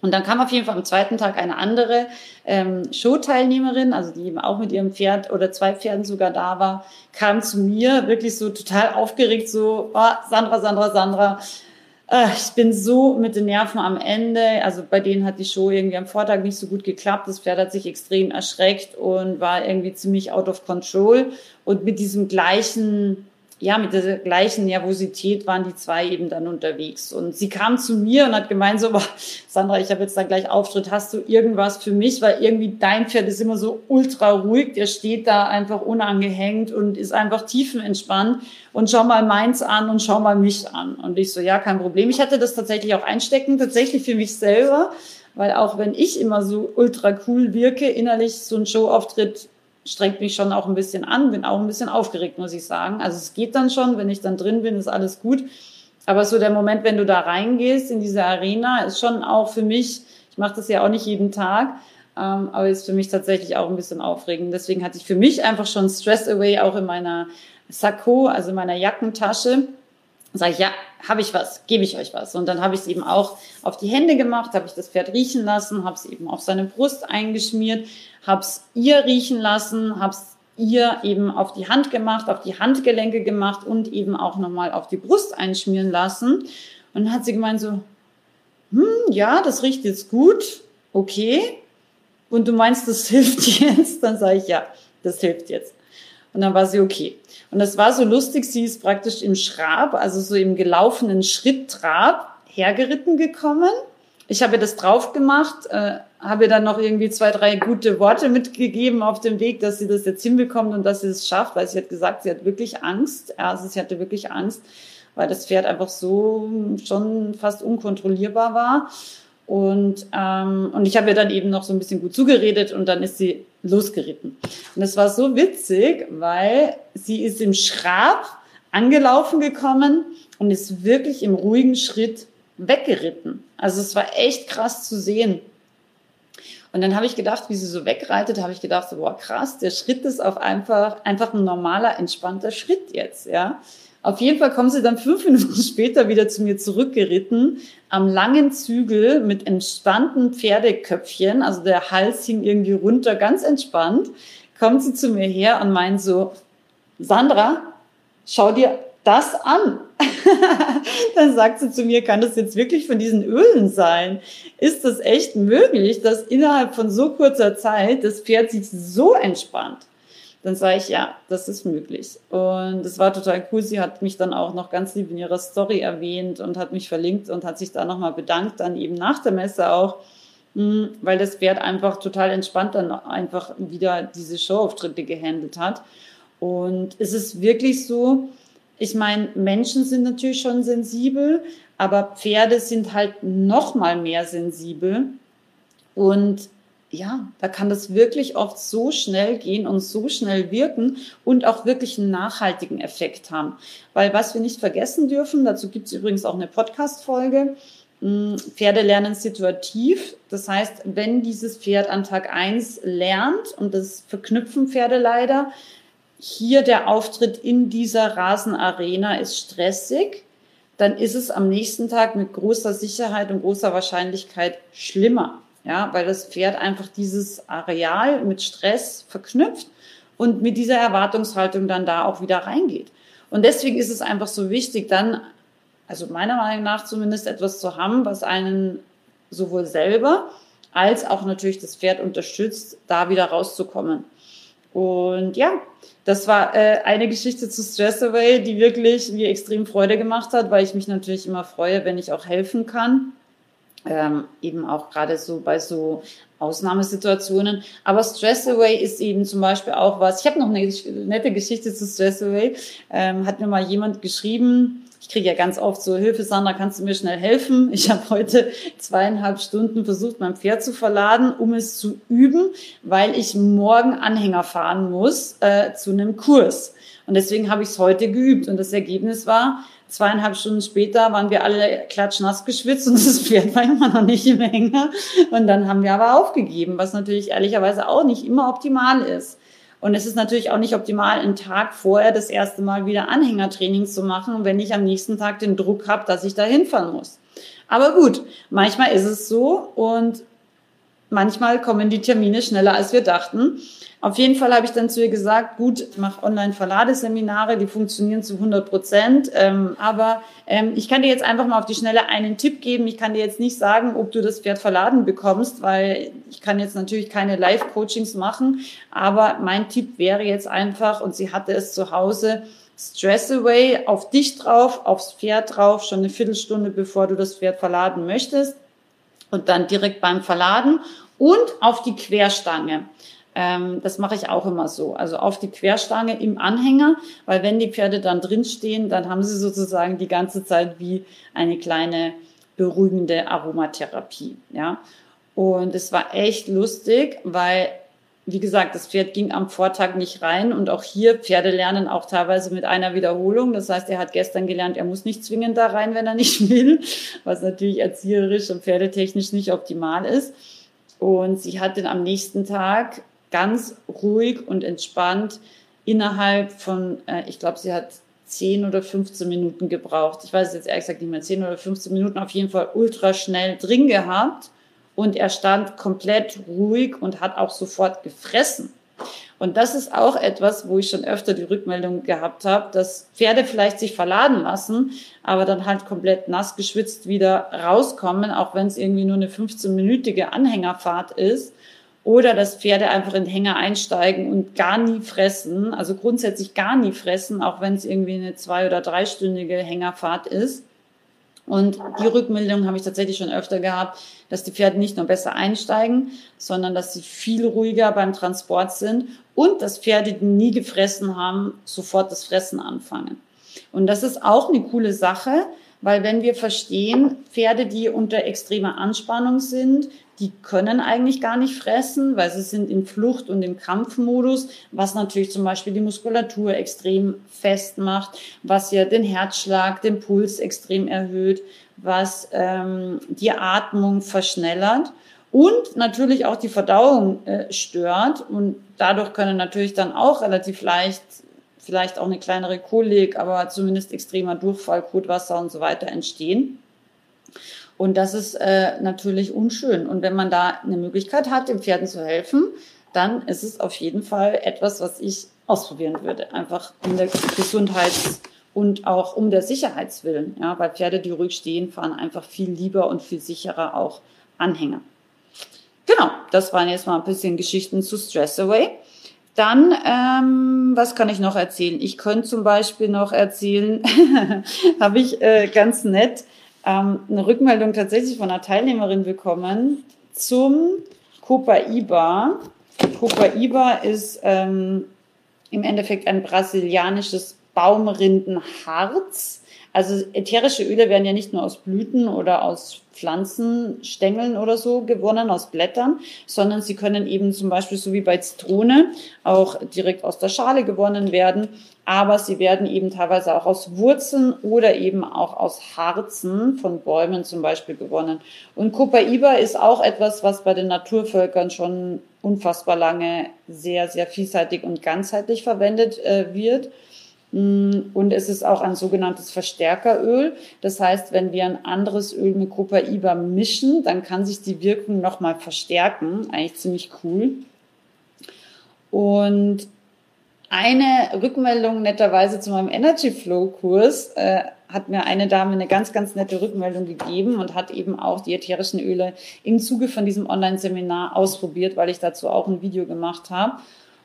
Und dann kam auf jeden Fall am zweiten Tag eine andere ähm, Showteilnehmerin, also die eben auch mit ihrem Pferd oder zwei Pferden sogar da war, kam zu mir wirklich so total aufgeregt, so, oh, Sandra, Sandra, Sandra, ich bin so mit den Nerven am Ende. Also bei denen hat die Show irgendwie am Vortag nicht so gut geklappt. Das Pferd hat sich extrem erschreckt und war irgendwie ziemlich out of control. Und mit diesem gleichen ja, mit der gleichen Nervosität waren die zwei eben dann unterwegs. Und sie kam zu mir und hat gemeint so, Sandra, ich habe jetzt dann gleich Auftritt, hast du irgendwas für mich? Weil irgendwie dein Pferd ist immer so ultra ruhig, der steht da einfach unangehängt und ist einfach tiefenentspannt und schau mal meins an und schau mal mich an. Und ich so, ja, kein Problem. Ich hatte das tatsächlich auch einstecken, tatsächlich für mich selber, weil auch wenn ich immer so ultra cool wirke, innerlich so ein Showauftritt strengt mich schon auch ein bisschen an, bin auch ein bisschen aufgeregt, muss ich sagen. Also es geht dann schon, wenn ich dann drin bin, ist alles gut. Aber so der Moment, wenn du da reingehst in diese Arena, ist schon auch für mich, ich mache das ja auch nicht jeden Tag, ähm, aber ist für mich tatsächlich auch ein bisschen aufregend. Deswegen hatte ich für mich einfach schon Stress Away auch in meiner Sakko, also in meiner Jackentasche. Sage ich, ja, habe ich was, gebe ich euch was. Und dann habe ich es eben auch auf die Hände gemacht, habe ich das Pferd riechen lassen, habe es eben auf seine Brust eingeschmiert, habe es ihr riechen lassen, habe es ihr eben auf die Hand gemacht, auf die Handgelenke gemacht und eben auch nochmal auf die Brust einschmieren lassen. Und dann hat sie gemeint so, hm, ja, das riecht jetzt gut, okay. Und du meinst, das hilft jetzt? Dann sage ich, ja, das hilft jetzt. Und dann war sie okay. Und das war so lustig, sie ist praktisch im Schrab, also so im gelaufenen Schritttrab hergeritten gekommen. Ich habe ihr das drauf gemacht, äh, habe ihr dann noch irgendwie zwei, drei gute Worte mitgegeben auf dem Weg, dass sie das jetzt hinbekommt und dass sie es schafft, weil sie hat gesagt, sie hat wirklich Angst. Also sie hatte wirklich Angst, weil das Pferd einfach so schon fast unkontrollierbar war. Und, ähm, und ich habe ihr dann eben noch so ein bisschen gut zugeredet und dann ist sie losgeritten. Und es war so witzig, weil sie ist im Schrab angelaufen gekommen und ist wirklich im ruhigen Schritt weggeritten. Also es war echt krass zu sehen. Und dann habe ich gedacht, wie sie so wegreitet, habe ich gedacht, boah, krass, der Schritt ist auf einfach, einfach ein normaler, entspannter Schritt jetzt, ja. Auf jeden Fall kommen sie dann fünf Minuten später wieder zu mir zurückgeritten, am langen Zügel mit entspannten Pferdeköpfchen, also der Hals hing irgendwie runter, ganz entspannt, kommt sie zu mir her und meint so, Sandra, schau dir das an. dann sagt sie zu mir, kann das jetzt wirklich von diesen Ölen sein? Ist das echt möglich, dass innerhalb von so kurzer Zeit das Pferd sich so entspannt? Dann sage ich, ja, das ist möglich. Und es war total cool. Sie hat mich dann auch noch ganz lieb in ihrer Story erwähnt und hat mich verlinkt und hat sich da nochmal bedankt, dann eben nach der Messe auch, hm, weil das Pferd einfach total entspannt dann einfach wieder diese Showauftritte gehandelt hat. Und es ist wirklich so, ich meine, Menschen sind natürlich schon sensibel, aber Pferde sind halt noch mal mehr sensibel. Und ja, da kann das wirklich oft so schnell gehen und so schnell wirken und auch wirklich einen nachhaltigen Effekt haben. Weil was wir nicht vergessen dürfen, dazu gibt es übrigens auch eine Podcast-Folge, hm, Pferde lernen situativ. Das heißt, wenn dieses Pferd an Tag eins lernt, und das verknüpfen Pferde leider, hier der Auftritt in dieser Rasenarena ist stressig, dann ist es am nächsten Tag mit großer Sicherheit und großer Wahrscheinlichkeit schlimmer. Ja, weil das Pferd einfach dieses Areal mit Stress verknüpft und mit dieser Erwartungshaltung dann da auch wieder reingeht. Und deswegen ist es einfach so wichtig, dann, also meiner Meinung nach zumindest etwas zu haben, was einen sowohl selber als auch natürlich das Pferd unterstützt, da wieder rauszukommen. Und ja, das war äh, eine Geschichte zu Stress Away, die wirklich mir extrem Freude gemacht hat, weil ich mich natürlich immer freue, wenn ich auch helfen kann. Ähm, eben auch gerade so bei so Ausnahmesituationen. Aber Stress Away ist eben zum Beispiel auch was. Ich habe noch eine nette Geschichte zu Stress Away. Ähm, hat mir mal jemand geschrieben, ich kriege ja ganz oft so, Hilfe Sandra, kannst du mir schnell helfen? Ich habe heute zweieinhalb Stunden versucht, mein Pferd zu verladen, um es zu üben, weil ich morgen Anhänger fahren muss äh, zu einem Kurs. Und deswegen habe ich es heute geübt. Und das Ergebnis war, zweieinhalb Stunden später waren wir alle klatschnass geschwitzt und das Pferd war immer noch nicht im Hänger. Und dann haben wir aber aufgegeben, was natürlich ehrlicherweise auch nicht immer optimal ist. Und es ist natürlich auch nicht optimal, einen Tag vorher das erste Mal wieder Anhängertraining zu machen, wenn ich am nächsten Tag den Druck habe, dass ich da hinfahren muss. Aber gut, manchmal ist es so und manchmal kommen die Termine schneller, als wir dachten. Auf jeden Fall habe ich dann zu ihr gesagt, gut, ich mache Online-Verladeseminare, die funktionieren zu 100 Prozent, ähm, aber ähm, ich kann dir jetzt einfach mal auf die Schnelle einen Tipp geben. Ich kann dir jetzt nicht sagen, ob du das Pferd verladen bekommst, weil ich kann jetzt natürlich keine Live-Coachings machen, aber mein Tipp wäre jetzt einfach, und sie hatte es zu Hause, Stress Away auf dich drauf, aufs Pferd drauf, schon eine Viertelstunde bevor du das Pferd verladen möchtest und dann direkt beim Verladen und auf die Querstange. Ähm, das mache ich auch immer so. Also auf die Querstange im Anhänger, weil wenn die Pferde dann drinstehen, dann haben sie sozusagen die ganze Zeit wie eine kleine beruhigende Aromatherapie. Ja. Und es war echt lustig, weil wie gesagt, das Pferd ging am Vortag nicht rein und auch hier Pferde lernen auch teilweise mit einer Wiederholung. Das heißt, er hat gestern gelernt, er muss nicht zwingend da rein, wenn er nicht will, was natürlich erzieherisch und pferdetechnisch nicht optimal ist. Und sie hat dann am nächsten Tag ganz ruhig und entspannt innerhalb von, äh, ich glaube, sie hat 10 oder 15 Minuten gebraucht. Ich weiß jetzt ehrlich gesagt nicht mehr, 10 oder 15 Minuten auf jeden Fall ultra schnell drin gehabt. Und er stand komplett ruhig und hat auch sofort gefressen. Und das ist auch etwas, wo ich schon öfter die Rückmeldung gehabt habe, dass Pferde vielleicht sich verladen lassen, aber dann halt komplett nass geschwitzt wieder rauskommen, auch wenn es irgendwie nur eine 15-minütige Anhängerfahrt ist oder dass Pferde einfach in den Hänger einsteigen und gar nie fressen, also grundsätzlich gar nie fressen, auch wenn es irgendwie eine zwei- oder dreistündige Hängerfahrt ist. Und die Rückmeldung habe ich tatsächlich schon öfter gehabt, dass die Pferde nicht nur besser einsteigen, sondern dass sie viel ruhiger beim Transport sind und dass Pferde, die nie gefressen haben, sofort das Fressen anfangen. Und das ist auch eine coole Sache, weil wenn wir verstehen, Pferde, die unter extremer Anspannung sind, die können eigentlich gar nicht fressen, weil sie sind in Flucht- und im Kampfmodus, was natürlich zum Beispiel die Muskulatur extrem fest macht, was ja den Herzschlag, den Puls extrem erhöht, was ähm, die Atmung verschnellert und natürlich auch die Verdauung äh, stört. Und dadurch können natürlich dann auch relativ leicht vielleicht auch eine kleinere Kolik, aber zumindest extremer Durchfall, Kotwasser und so weiter entstehen. Und das ist äh, natürlich unschön. Und wenn man da eine Möglichkeit hat, den Pferden zu helfen, dann ist es auf jeden Fall etwas, was ich ausprobieren würde. Einfach um der Gesundheits- und auch um der Sicherheitswillen. Ja, weil Pferde, die ruhig stehen, fahren einfach viel lieber und viel sicherer auch Anhänger. Genau, das waren jetzt mal ein bisschen Geschichten zu Stress Away. Dann, ähm, was kann ich noch erzählen? Ich könnte zum Beispiel noch erzählen, habe ich äh, ganz nett ähm, eine Rückmeldung tatsächlich von einer Teilnehmerin bekommen zum Copa-Iba. Copa-Iba ist ähm, im Endeffekt ein brasilianisches Baumrindenharz. Also ätherische Öle werden ja nicht nur aus Blüten oder aus Pflanzenstängeln oder so gewonnen, aus Blättern, sondern sie können eben zum Beispiel so wie bei Zitrone auch direkt aus der Schale gewonnen werden. Aber sie werden eben teilweise auch aus Wurzeln oder eben auch aus Harzen von Bäumen zum Beispiel gewonnen. Und Copaiba ist auch etwas, was bei den Naturvölkern schon unfassbar lange sehr, sehr vielseitig und ganzheitlich verwendet äh, wird. Mm, und es ist auch ein sogenanntes Verstärkeröl. Das heißt, wenn wir ein anderes Öl mit Copaiba mischen, dann kann sich die Wirkung nochmal verstärken. Eigentlich ziemlich cool. Und eine Rückmeldung netterweise zu meinem Energy Flow Kurs äh, hat mir eine Dame eine ganz, ganz nette Rückmeldung gegeben und hat eben auch die ätherischen Öle im Zuge von diesem Online-Seminar ausprobiert, weil ich dazu auch ein Video gemacht habe.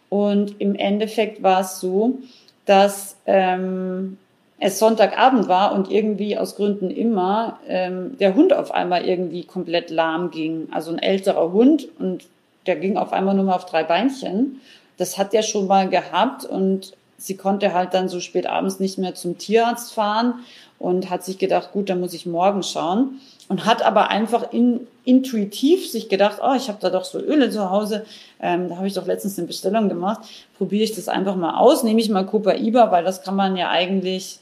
Und im Endeffekt war es so, dass ähm, es Sonntagabend war und irgendwie aus Gründen immer ähm, der Hund auf einmal irgendwie komplett lahm ging. Also ein älterer Hund und der ging auf einmal nur mal auf drei Beinchen. Das hat er schon mal gehabt und sie konnte halt dann so spät abends nicht mehr zum Tierarzt fahren und hat sich gedacht, gut, dann muss ich morgen schauen und hat aber einfach in, intuitiv sich gedacht, oh, ich habe da doch so Öle zu Hause, ähm, da habe ich doch letztens eine Bestellung gemacht, probiere ich das einfach mal aus, nehme ich mal Copaiba, weil das kann man ja eigentlich,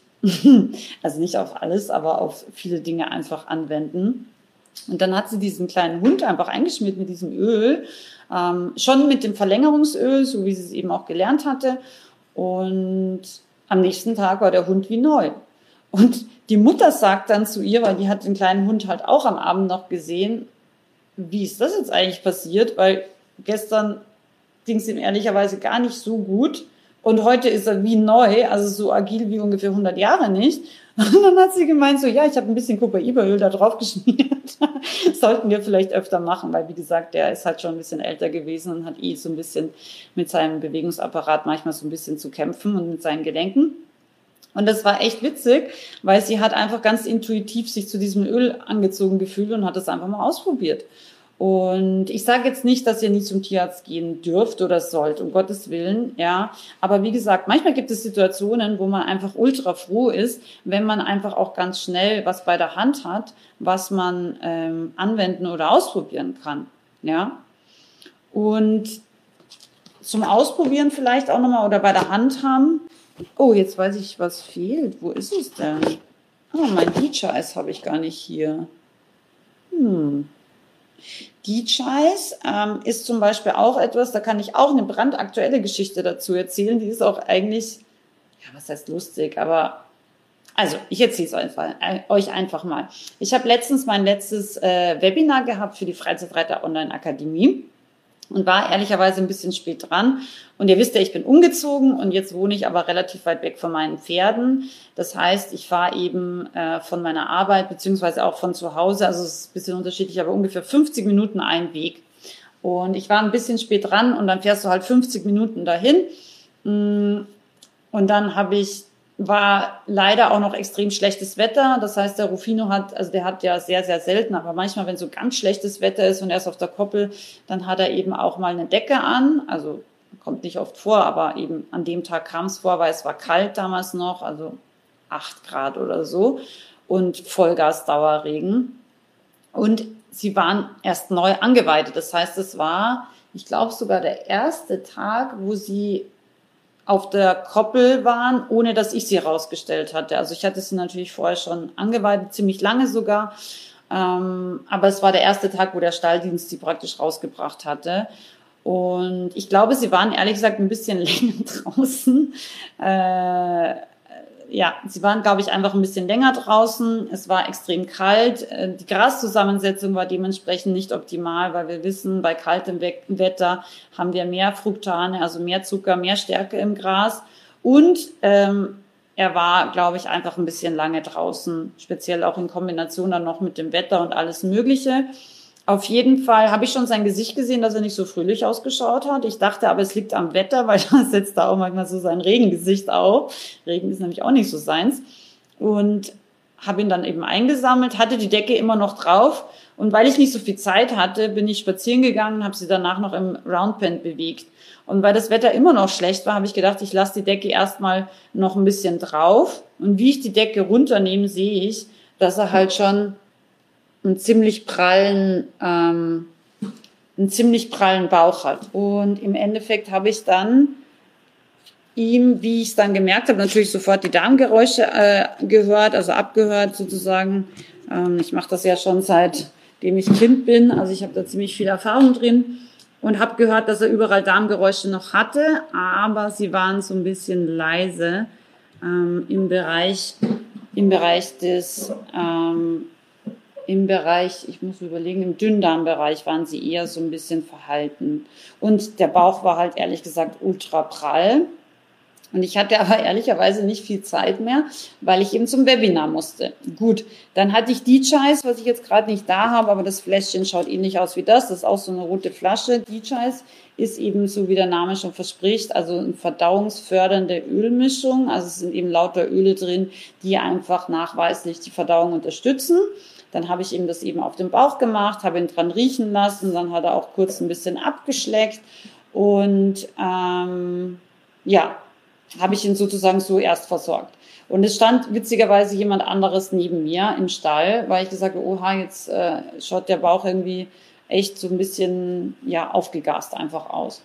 also nicht auf alles, aber auf viele Dinge einfach anwenden. Und dann hat sie diesen kleinen Hund einfach eingeschmiert mit diesem Öl, ähm, schon mit dem Verlängerungsöl, so wie sie es eben auch gelernt hatte. Und am nächsten Tag war der Hund wie neu. Und die Mutter sagt dann zu ihr, weil die hat den kleinen Hund halt auch am Abend noch gesehen, wie ist das jetzt eigentlich passiert? Weil gestern ging es ihm ehrlicherweise gar nicht so gut. Und heute ist er wie neu, also so agil wie ungefähr 100 Jahre nicht. Und dann hat sie gemeint, so, ja, ich habe ein bisschen Copaiba-Öl da drauf geschmiert. Sollten wir vielleicht öfter machen, weil, wie gesagt, der ist halt schon ein bisschen älter gewesen und hat eh so ein bisschen mit seinem Bewegungsapparat manchmal so ein bisschen zu kämpfen und mit seinen Gelenken. Und das war echt witzig, weil sie hat einfach ganz intuitiv sich zu diesem Öl angezogen gefühlt und hat es einfach mal ausprobiert. Und ich sage jetzt nicht, dass ihr nicht zum Tierarzt gehen dürft oder sollt, um Gottes Willen, ja. Aber wie gesagt, manchmal gibt es Situationen, wo man einfach ultra froh ist, wenn man einfach auch ganz schnell was bei der Hand hat, was man ähm, anwenden oder ausprobieren kann, ja. Und zum Ausprobieren vielleicht auch nochmal oder bei der Hand haben. Oh, jetzt weiß ich, was fehlt. Wo ist es denn? Oh, mein DJ-Eis habe ich gar nicht hier. Hm. DJs ähm, ist zum Beispiel auch etwas, da kann ich auch eine brandaktuelle Geschichte dazu erzählen. Die ist auch eigentlich, ja, was heißt lustig, aber also ich erzähle es einfach, äh, euch einfach mal. Ich habe letztens mein letztes äh, Webinar gehabt für die Freizeitreiter Online Akademie und war ehrlicherweise ein bisschen spät dran. Und ihr wisst ja, ich bin umgezogen und jetzt wohne ich aber relativ weit weg von meinen Pferden. Das heißt, ich fahre eben äh, von meiner Arbeit beziehungsweise auch von zu Hause, also es ist ein bisschen unterschiedlich, aber ungefähr 50 Minuten ein Weg. Und ich war ein bisschen spät dran und dann fährst du halt 50 Minuten dahin. Mm, und dann habe ich war leider auch noch extrem schlechtes Wetter. Das heißt, der Rufino hat, also der hat ja sehr, sehr selten, aber manchmal, wenn so ganz schlechtes Wetter ist und er ist auf der Koppel, dann hat er eben auch mal eine Decke an. Also kommt nicht oft vor, aber eben an dem Tag kam es vor, weil es war kalt damals noch, also acht Grad oder so und Vollgasdauerregen. Und sie waren erst neu angeweidet. Das heißt, es war, ich glaube, sogar der erste Tag, wo sie auf der Koppel waren, ohne dass ich sie rausgestellt hatte. Also ich hatte sie natürlich vorher schon angeweidet, ziemlich lange sogar. Ähm, aber es war der erste Tag, wo der Stalldienst sie praktisch rausgebracht hatte. Und ich glaube, sie waren ehrlich gesagt ein bisschen länger draußen. Äh, ja, sie waren, glaube ich, einfach ein bisschen länger draußen. Es war extrem kalt. Äh, die Graszusammensetzung war dementsprechend nicht optimal, weil wir wissen, bei kaltem Wetter haben wir mehr Fructane, also mehr Zucker, mehr Stärke im Gras. Und ähm, er war, glaube ich, einfach ein bisschen lange draußen, speziell auch in Kombination dann noch mit dem Wetter und alles Mögliche. Auf jeden Fall habe ich schon sein Gesicht gesehen, dass er nicht so fröhlich ausgeschaut hat. Ich dachte aber, es liegt am Wetter, weil er setzt da auch manchmal so sein Regengesicht auf. Regen ist nämlich auch nicht so seins. Und habe ihn dann eben eingesammelt, hatte die Decke immer noch drauf Und weil ich nicht so viel Zeit hatte, bin ich spazieren gegangen, habe sie danach noch im Roundpen bewegt. Und weil das Wetter immer noch schlecht war, habe ich gedacht, ich lasse die Decke erstmal noch ein bisschen drauf. Und wie ich die Decke runternehme, sehe ich, dass er halt schon einen ziemlich prallen, ähm, einen ziemlich prallen Bauch hat. Und im Endeffekt habe ich dann ihm, wie ich es dann gemerkt habe, natürlich sofort die Darmgeräusche äh, gehört, also abgehört sozusagen. Ähm, ich mache das ja schon seitdem ich Kind bin, also ich habe da ziemlich viel Erfahrung drin und habe gehört, dass er überall Darmgeräusche noch hatte, aber sie waren so ein bisschen leise ähm, im Bereich im Bereich des ähm, im Bereich, ich muss überlegen, im Dünndarmbereich waren sie eher so ein bisschen verhalten. Und der Bauch war halt ehrlich gesagt ultra prall. Und ich hatte aber ehrlicherweise nicht viel Zeit mehr, weil ich eben zum Webinar musste. Gut, dann hatte ich Chais, was ich jetzt gerade nicht da habe, aber das Fläschchen schaut ähnlich aus wie das. Das ist auch so eine rote Flasche. Chais ist eben so, wie der Name schon verspricht, also eine verdauungsfördernde Ölmischung. Also es sind eben lauter Öle drin, die einfach nachweislich die Verdauung unterstützen. Dann habe ich ihm das eben auf den Bauch gemacht, habe ihn dran riechen lassen, dann hat er auch kurz ein bisschen abgeschleckt und ähm, ja, habe ich ihn sozusagen so erst versorgt. Und es stand witzigerweise jemand anderes neben mir im Stall, weil ich gesagt habe, oha, jetzt äh, schaut der Bauch irgendwie echt so ein bisschen ja aufgegast einfach aus.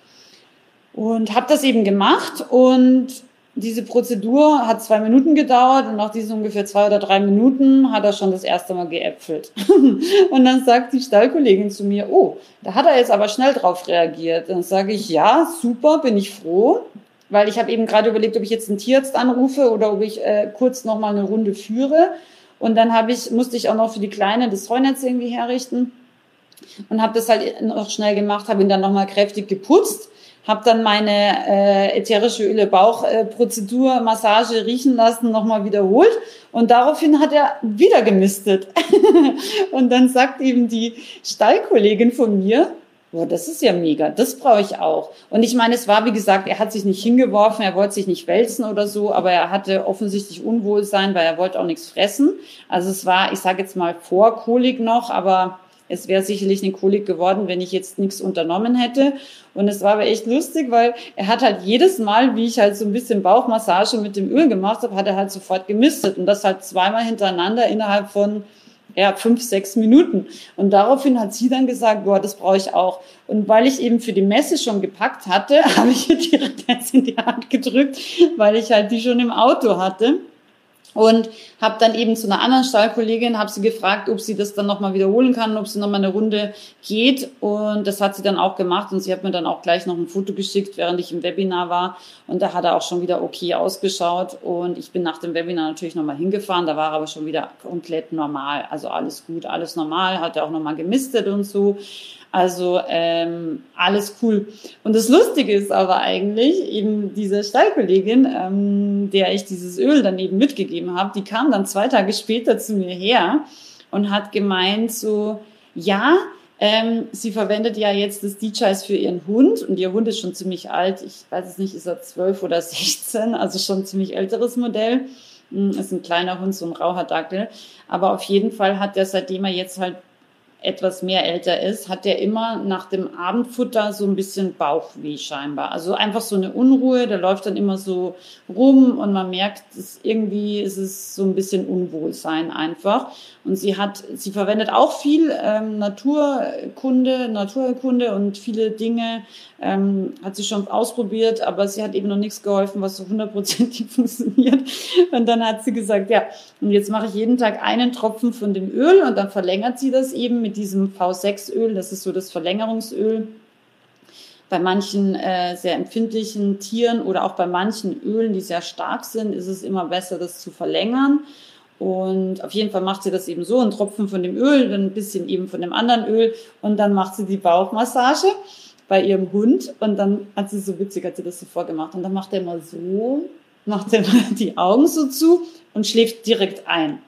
Und habe das eben gemacht und diese Prozedur hat zwei Minuten gedauert und nach diesen ungefähr zwei oder drei Minuten hat er schon das erste Mal geäpfelt. und dann sagt die Stallkollegin zu mir, oh, da hat er jetzt aber schnell drauf reagiert. Dann sage ich, ja, super, bin ich froh weil ich habe eben gerade überlegt, ob ich jetzt einen Tierarzt anrufe oder ob ich äh, kurz noch mal eine Runde führe. Und dann habe ich musste ich auch noch für die Kleine das Heunetz irgendwie herrichten und habe das halt noch schnell gemacht, habe ihn dann noch mal kräftig geputzt, habe dann meine äh, ätherische Öle Bauchprozedur äh, Massage riechen lassen, noch mal wiederholt und daraufhin hat er wieder gemistet. und dann sagt eben die Stallkollegin von mir, Boah, das ist ja mega, das brauche ich auch. Und ich meine, es war, wie gesagt, er hat sich nicht hingeworfen, er wollte sich nicht wälzen oder so, aber er hatte offensichtlich Unwohlsein, weil er wollte auch nichts fressen. Also es war, ich sage jetzt mal, vor Kolik noch, aber es wäre sicherlich eine Kolik geworden, wenn ich jetzt nichts unternommen hätte. Und es war aber echt lustig, weil er hat halt jedes Mal, wie ich halt so ein bisschen Bauchmassage mit dem Öl gemacht habe, hat er halt sofort gemistet. Und das halt zweimal hintereinander innerhalb von ja, fünf, sechs Minuten. Und daraufhin hat sie dann gesagt, boah, das brauche ich auch. Und weil ich eben für die Messe schon gepackt hatte, habe ich ihr direkt eins in die Hand gedrückt, weil ich halt die schon im Auto hatte und habe dann eben zu einer anderen Stallkollegin, habe sie gefragt, ob sie das dann nochmal wiederholen kann, ob sie nochmal eine Runde geht. Und das hat sie dann auch gemacht. Und sie hat mir dann auch gleich noch ein Foto geschickt, während ich im Webinar war. Und da hat er auch schon wieder okay ausgeschaut. Und ich bin nach dem Webinar natürlich nochmal hingefahren, da war er aber schon wieder komplett normal, also alles gut, alles normal, hat er auch nochmal gemistet und so, also ähm, alles cool. Und das Lustige ist aber eigentlich, eben diese Stallkollegin, ähm, der ich dieses Öl dann eben mitgegeben habe, die kam dann zwei Tage später zu mir her und hat gemeint so, ja, ähm, sie verwendet ja jetzt das DJs für ihren Hund und ihr Hund ist schon ziemlich alt. Ich weiß es nicht, ist er zwölf oder sechzehn, also schon ziemlich älteres Modell. Hm, ist ein kleiner Hund, so ein Rauherdackel. Aber auf jeden Fall hat er, seitdem er jetzt halt etwas mehr älter ist, hat er immer nach dem Abendfutter so ein bisschen Bauchweh scheinbar. Also einfach so eine Unruhe, der läuft dann immer so rum und man merkt, irgendwie ist es so ein bisschen Unwohlsein einfach. Und sie hat, sie verwendet auch viel ähm, Naturkunde, Naturkunde und viele Dinge ähm, hat sie schon ausprobiert, aber sie hat eben noch nichts geholfen, was so hundertprozentig funktioniert. Und dann hat sie gesagt, ja, und jetzt mache ich jeden Tag einen Tropfen von dem Öl und dann verlängert sie das eben mit diesem V6-Öl. Das ist so das Verlängerungsöl bei manchen äh, sehr empfindlichen Tieren oder auch bei manchen Ölen, die sehr stark sind, ist es immer besser, das zu verlängern. Und auf jeden Fall macht sie das eben so, ein Tropfen von dem Öl, dann ein bisschen eben von dem anderen Öl und dann macht sie die Bauchmassage bei ihrem Hund und dann hat sie so witzig, hat sie das so vorgemacht und dann macht er mal so, macht er mal die Augen so zu und schläft direkt ein.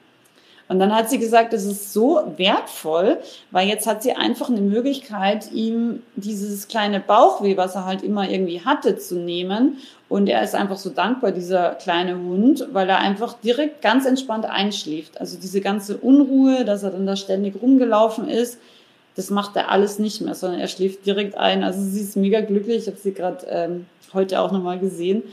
Und dann hat sie gesagt, es ist so wertvoll, weil jetzt hat sie einfach eine Möglichkeit, ihm dieses kleine Bauchweh, was er halt immer irgendwie hatte, zu nehmen. Und er ist einfach so dankbar, dieser kleine Hund, weil er einfach direkt ganz entspannt einschläft. Also diese ganze Unruhe, dass er dann da ständig rumgelaufen ist, das macht er alles nicht mehr, sondern er schläft direkt ein. Also sie ist mega glücklich. Ich habe sie gerade ähm, heute auch nochmal gesehen.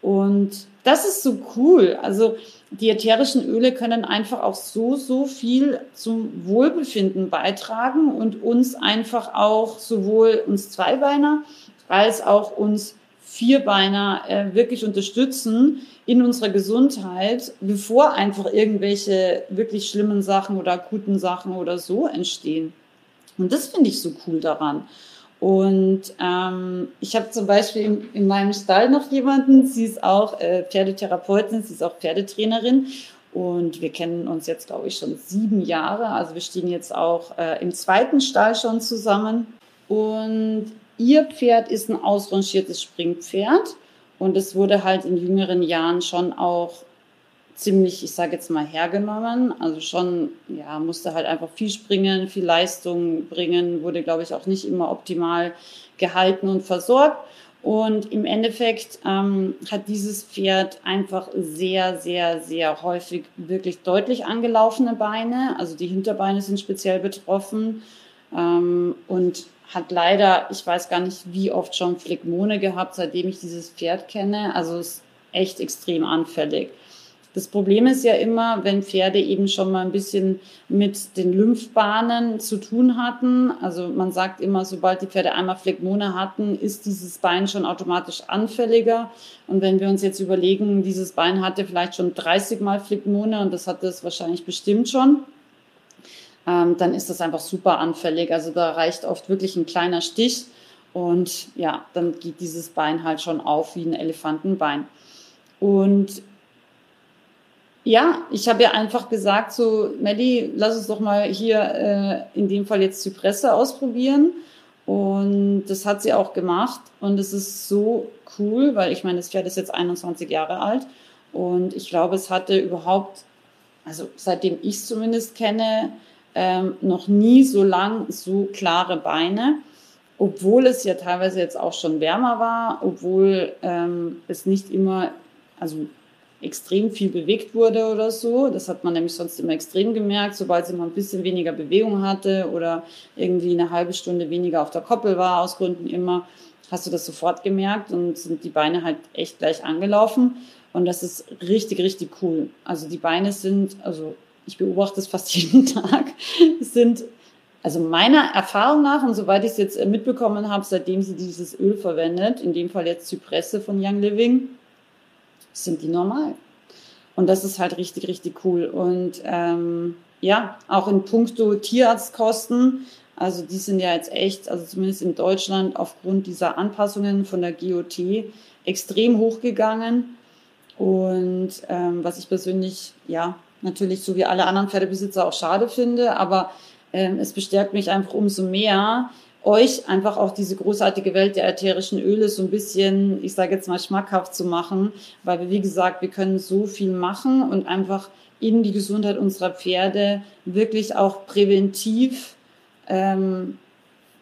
Und das ist so cool. Also die ätherischen Öle können einfach auch so, so viel zum Wohlbefinden beitragen und uns einfach auch sowohl uns Zweibeiner als auch uns Vierbeiner äh, wirklich unterstützen in unserer Gesundheit, bevor einfach irgendwelche wirklich schlimmen Sachen oder akuten Sachen oder so entstehen. Und das finde ich so cool daran. Und ähm, ich habe zum Beispiel in, in, meinem Stall noch jemanden, sie ist auch äh, Pferdetherapeutin, sie ist auch Pferdetrainerin. Und wir kennen uns jetzt, glaube ich, schon sieben Jahre. Also wir stehen jetzt auch äh, im zweiten Stall schon zusammen. Und ihr Pferd ist ein ausrangiertes Springpferd. Und es wurde halt in jüngeren Jahren schon auch ziemlich, ich sage jetzt mal, hergenommen. Also schon, ja, musste halt einfach viel springen, viel Leistung bringen, wurde, glaube ich, auch nicht immer optimal gehalten und versorgt. Und im Endeffekt ähm, hat dieses Pferd einfach sehr, sehr, sehr häufig wirklich deutlich angelaufene Beine. Also die Hinterbeine sind speziell betroffen ähm, und hat leider, ich weiß gar nicht, wie oft schon Phlegmone gehabt, seitdem ich dieses Pferd kenne. Also ist echt extrem anfällig. Das Problem ist ja immer, wenn Pferde eben schon mal ein bisschen mit den Lymphbahnen zu tun hatten. Also man sagt immer, sobald die Pferde einmal Phlegmone hatten, ist dieses Bein schon automatisch anfälliger. Und wenn wir uns jetzt überlegen, dieses Bein hatte vielleicht schon 30 Mal Phlegmone und das hat es wahrscheinlich bestimmt schon, ähm, dann ist das einfach super anfällig. Also da reicht oft wirklich ein kleiner Stich und ja, dann geht dieses Bein halt schon auf wie ein Elefantenbein. Und ja, ich habe ja einfach gesagt, so, Melly, lass uns doch mal hier äh, in dem Fall jetzt Zypresse ausprobieren. Und das hat sie auch gemacht. Und es ist so cool, weil ich meine, das Pferd ist jetzt 21 Jahre alt. Und ich glaube, es hatte überhaupt, also seitdem ich es zumindest kenne, ähm, noch nie so lang so klare Beine. Obwohl es ja teilweise jetzt auch schon wärmer war, obwohl ähm, es nicht immer, also extrem viel bewegt wurde oder so. Das hat man nämlich sonst immer extrem gemerkt, sobald sie mal ein bisschen weniger Bewegung hatte oder irgendwie eine halbe Stunde weniger auf der Koppel war, aus Gründen immer, hast du das sofort gemerkt und sind die Beine halt echt gleich angelaufen. Und das ist richtig, richtig cool. Also die Beine sind, also ich beobachte es fast jeden Tag, sind also meiner Erfahrung nach und soweit ich es jetzt mitbekommen habe, seitdem sie dieses Öl verwendet, in dem Fall jetzt Zypresse von Young Living, sind die normal. Und das ist halt richtig, richtig cool. Und ähm, ja, auch in puncto Tierarztkosten, also die sind ja jetzt echt, also zumindest in Deutschland aufgrund dieser Anpassungen von der GOT extrem hochgegangen. Und ähm, was ich persönlich, ja, natürlich so wie alle anderen Pferdebesitzer auch schade finde, aber ähm, es bestärkt mich einfach umso mehr, euch einfach auch diese großartige Welt der ätherischen Öle so ein bisschen, ich sage jetzt mal, schmackhaft zu machen, weil wir, wie gesagt, wir können so viel machen und einfach in die Gesundheit unserer Pferde wirklich auch präventiv ähm,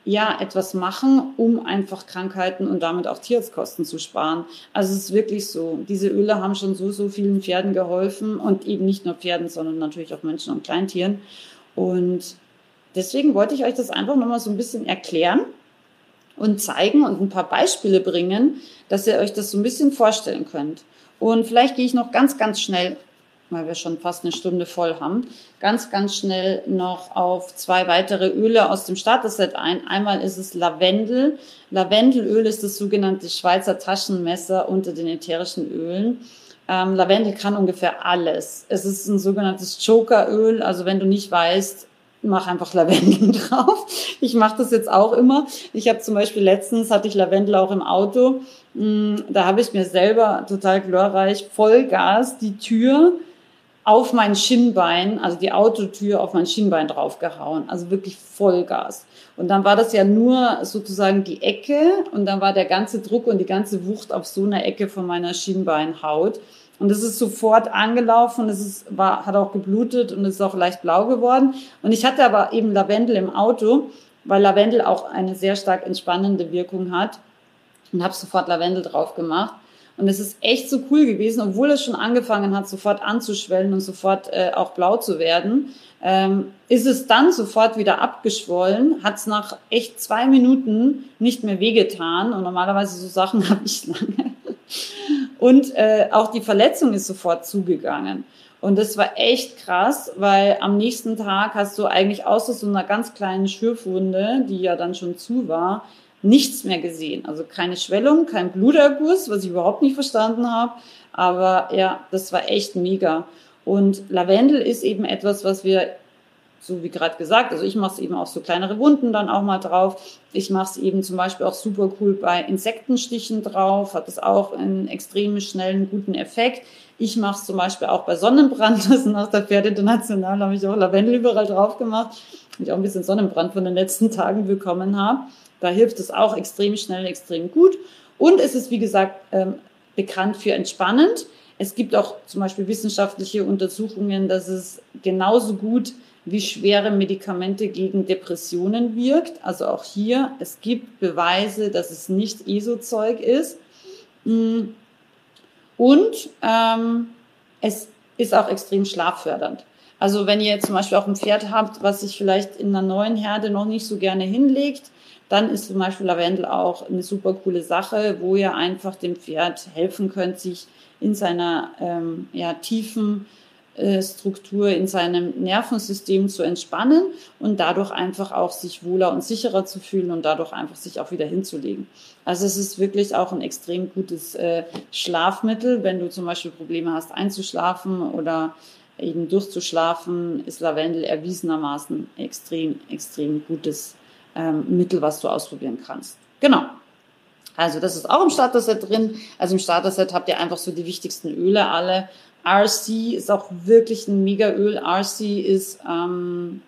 ja etwas machen, um einfach Krankheiten und damit auch Tierarztkosten zu sparen. Also es ist wirklich so. Diese Öle haben schon so so vielen Pferden geholfen und eben nicht nur Pferden, sondern natürlich auch Menschen und Kleintieren. Und Deswegen wollte ich euch das einfach nochmal so ein bisschen erklären und zeigen und ein paar Beispiele bringen, dass ihr euch das so ein bisschen vorstellen könnt. Und vielleicht gehe ich noch ganz, ganz schnell, weil wir schon fast eine Stunde voll haben, ganz, ganz schnell noch auf zwei weitere Öle aus dem Starter-Set ein. Einmal ist es Lavendel. Lavendelöl ist das sogenannte Schweizer Taschenmesser unter den ätherischen Ölen. Ähm, Lavendel kann ungefähr alles. Es ist ein sogenanntes Jokeröl. Also wenn du nicht weißt, mach einfach Lavendel drauf. Ich mache das jetzt auch immer. Ich habe zum Beispiel letztens hatte ich Lavendel auch im Auto. Mm, da habe ich mir selber total glorreich Vollgas die Tür auf mein Schienbein, also die Autotür auf mein Schienbein draufgehauen. Also wirklich Vollgas. Und dann war das ja nur sozusagen die Ecke und dann war der ganze Druck und die ganze Wucht auf so einer Ecke von meiner Schienbeinhaut. Und es ist sofort angelaufen, es ist, war, hat auch geblutet und es ist auch leicht blau geworden. Und ich hatte aber eben Lavendel im Auto, weil Lavendel auch eine sehr stark entspannende Wirkung hat. Und habe sofort Lavendel drauf gemacht. Und es ist echt so cool gewesen, obwohl es schon angefangen hat, sofort anzuschwellen und sofort äh, auch blau zu werden, ähm, ist es dann sofort wieder abgeschwollen, hat es nach echt zwei Minuten nicht mehr wehgetan. Und normalerweise so Sachen habe ich lange. Und äh, auch die Verletzung ist sofort zugegangen. Und das war echt krass, weil am nächsten Tag hast du eigentlich außer so einer ganz kleinen Schürfwunde, die ja dann schon zu war, nichts mehr gesehen. Also keine Schwellung, kein Bluterguss, was ich überhaupt nicht verstanden habe. Aber ja, das war echt mega. Und Lavendel ist eben etwas, was wir so wie gerade gesagt, also ich mache es eben auch so kleinere Wunden dann auch mal drauf. Ich mache es eben zum Beispiel auch super cool bei Insektenstichen drauf, hat es auch einen extrem schnellen, guten Effekt. Ich mache es zum Beispiel auch bei Sonnenbrand, das nach der Pferde International habe ich auch Lavendel überall drauf gemacht, weil ich auch ein bisschen Sonnenbrand von den letzten Tagen bekommen habe. Da hilft es auch extrem schnell, extrem gut. Und es ist, wie gesagt, ähm, bekannt für entspannend. Es gibt auch zum Beispiel wissenschaftliche Untersuchungen, dass es genauso gut wie schwere Medikamente gegen Depressionen wirkt. Also auch hier, es gibt Beweise, dass es nicht ESO-Zeug ist. Mm. Und ähm, es ist auch extrem schlaffördernd. Also wenn ihr zum Beispiel auch ein Pferd habt, was sich vielleicht in einer neuen Herde noch nicht so gerne hinlegt, dann ist zum Beispiel Lavendel auch eine super coole Sache, wo ihr einfach dem Pferd helfen könnt, sich in seiner ähm, ja, tiefen äh, Struktur in seinem Nervensystem zu entspannen und dadurch einfach auch sich wohler und sicherer zu fühlen und dadurch einfach sich auch wieder hinzulegen. Also es ist wirklich auch ein extrem gutes äh, Schlafmittel. Wenn du zum Beispiel Probleme hast einzuschlafen oder eben durchzuschlafen, ist Lavendel erwiesenermaßen extrem, extrem gutes ähm, Mittel, was du ausprobieren kannst. Genau. Also das ist auch im Starter-Set drin. Also im Starter-Set habt ihr einfach so die wichtigsten Öle alle RC ist auch wirklich ein Mega-Öl. RC ist ähm,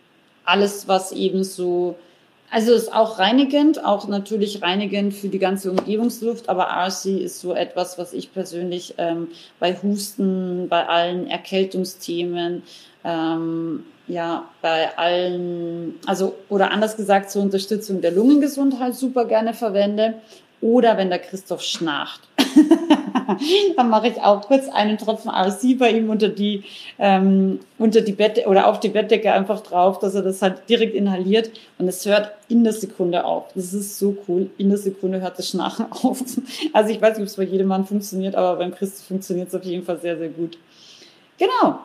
alles, was eben so, also ist auch reinigend, auch natürlich reinigend für die ganze Umgebungsluft, aber RC ist so etwas, was ich persönlich ähm, bei Husten, bei allen Erkältungsthemen, ähm, ja, bei allen, also oder anders gesagt zur Unterstützung der Lungengesundheit super gerne verwende oder wenn der Christoph schnarcht. dann mache ich auch kurz einen Tropfen RC bei ihm unter die, ähm, unter die Bett oder auf die Bettdecke einfach drauf, dass er das halt direkt inhaliert und es hört in der Sekunde auf. Das ist so cool. In der Sekunde hört das Schnarchen auf. Also ich weiß nicht, ob es bei jedem Mann funktioniert, aber beim Christoph funktioniert es auf jeden Fall sehr, sehr gut. Genau.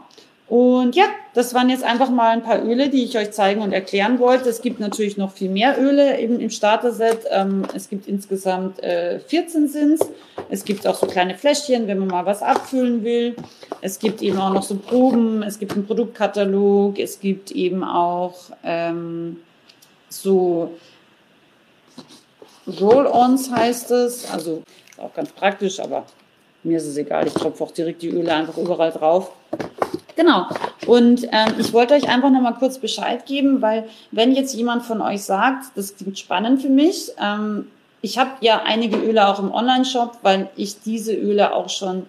Und ja, das waren jetzt einfach mal ein paar Öle, die ich euch zeigen und erklären wollte. Es gibt natürlich noch viel mehr Öle eben im Starter-Set. Ähm, es gibt insgesamt äh, 14 Sins. Es gibt auch so kleine Fläschchen, wenn man mal was abfüllen will. Es gibt eben auch noch so Proben. Es gibt einen Produktkatalog. Es gibt eben auch ähm, so Roll-Ons heißt es. Also auch ganz praktisch, aber mir ist es egal. Ich tropfe auch direkt die Öle einfach überall drauf. Genau. Und ähm, ich wollte euch einfach nochmal kurz Bescheid geben, weil wenn jetzt jemand von euch sagt, das klingt spannend für mich, ähm, ich habe ja einige Öle auch im Online-Shop, weil ich diese Öle auch schon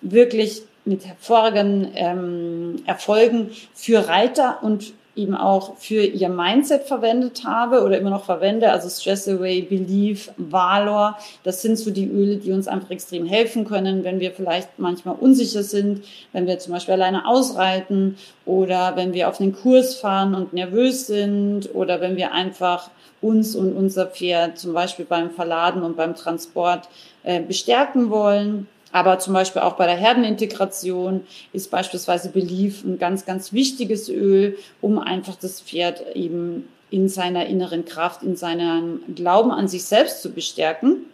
wirklich mit hervorragenden ähm, Erfolgen für Reiter und eben auch für ihr Mindset verwendet habe oder immer noch verwende, also Stress Away, Believe, Valor. Das sind so die Öle, die uns einfach extrem helfen können, wenn wir vielleicht manchmal unsicher sind, wenn wir zum Beispiel alleine ausreiten oder wenn wir auf einen Kurs fahren und nervös sind oder wenn wir einfach uns und unser Pferd zum Beispiel beim Verladen und beim Transport äh, bestärken wollen. Aber zum Beispiel auch bei der Herdenintegration ist beispielsweise Belief ein ganz, ganz wichtiges Öl, um einfach das Pferd eben in seiner inneren Kraft, in seinem Glauben an sich selbst zu bestärken.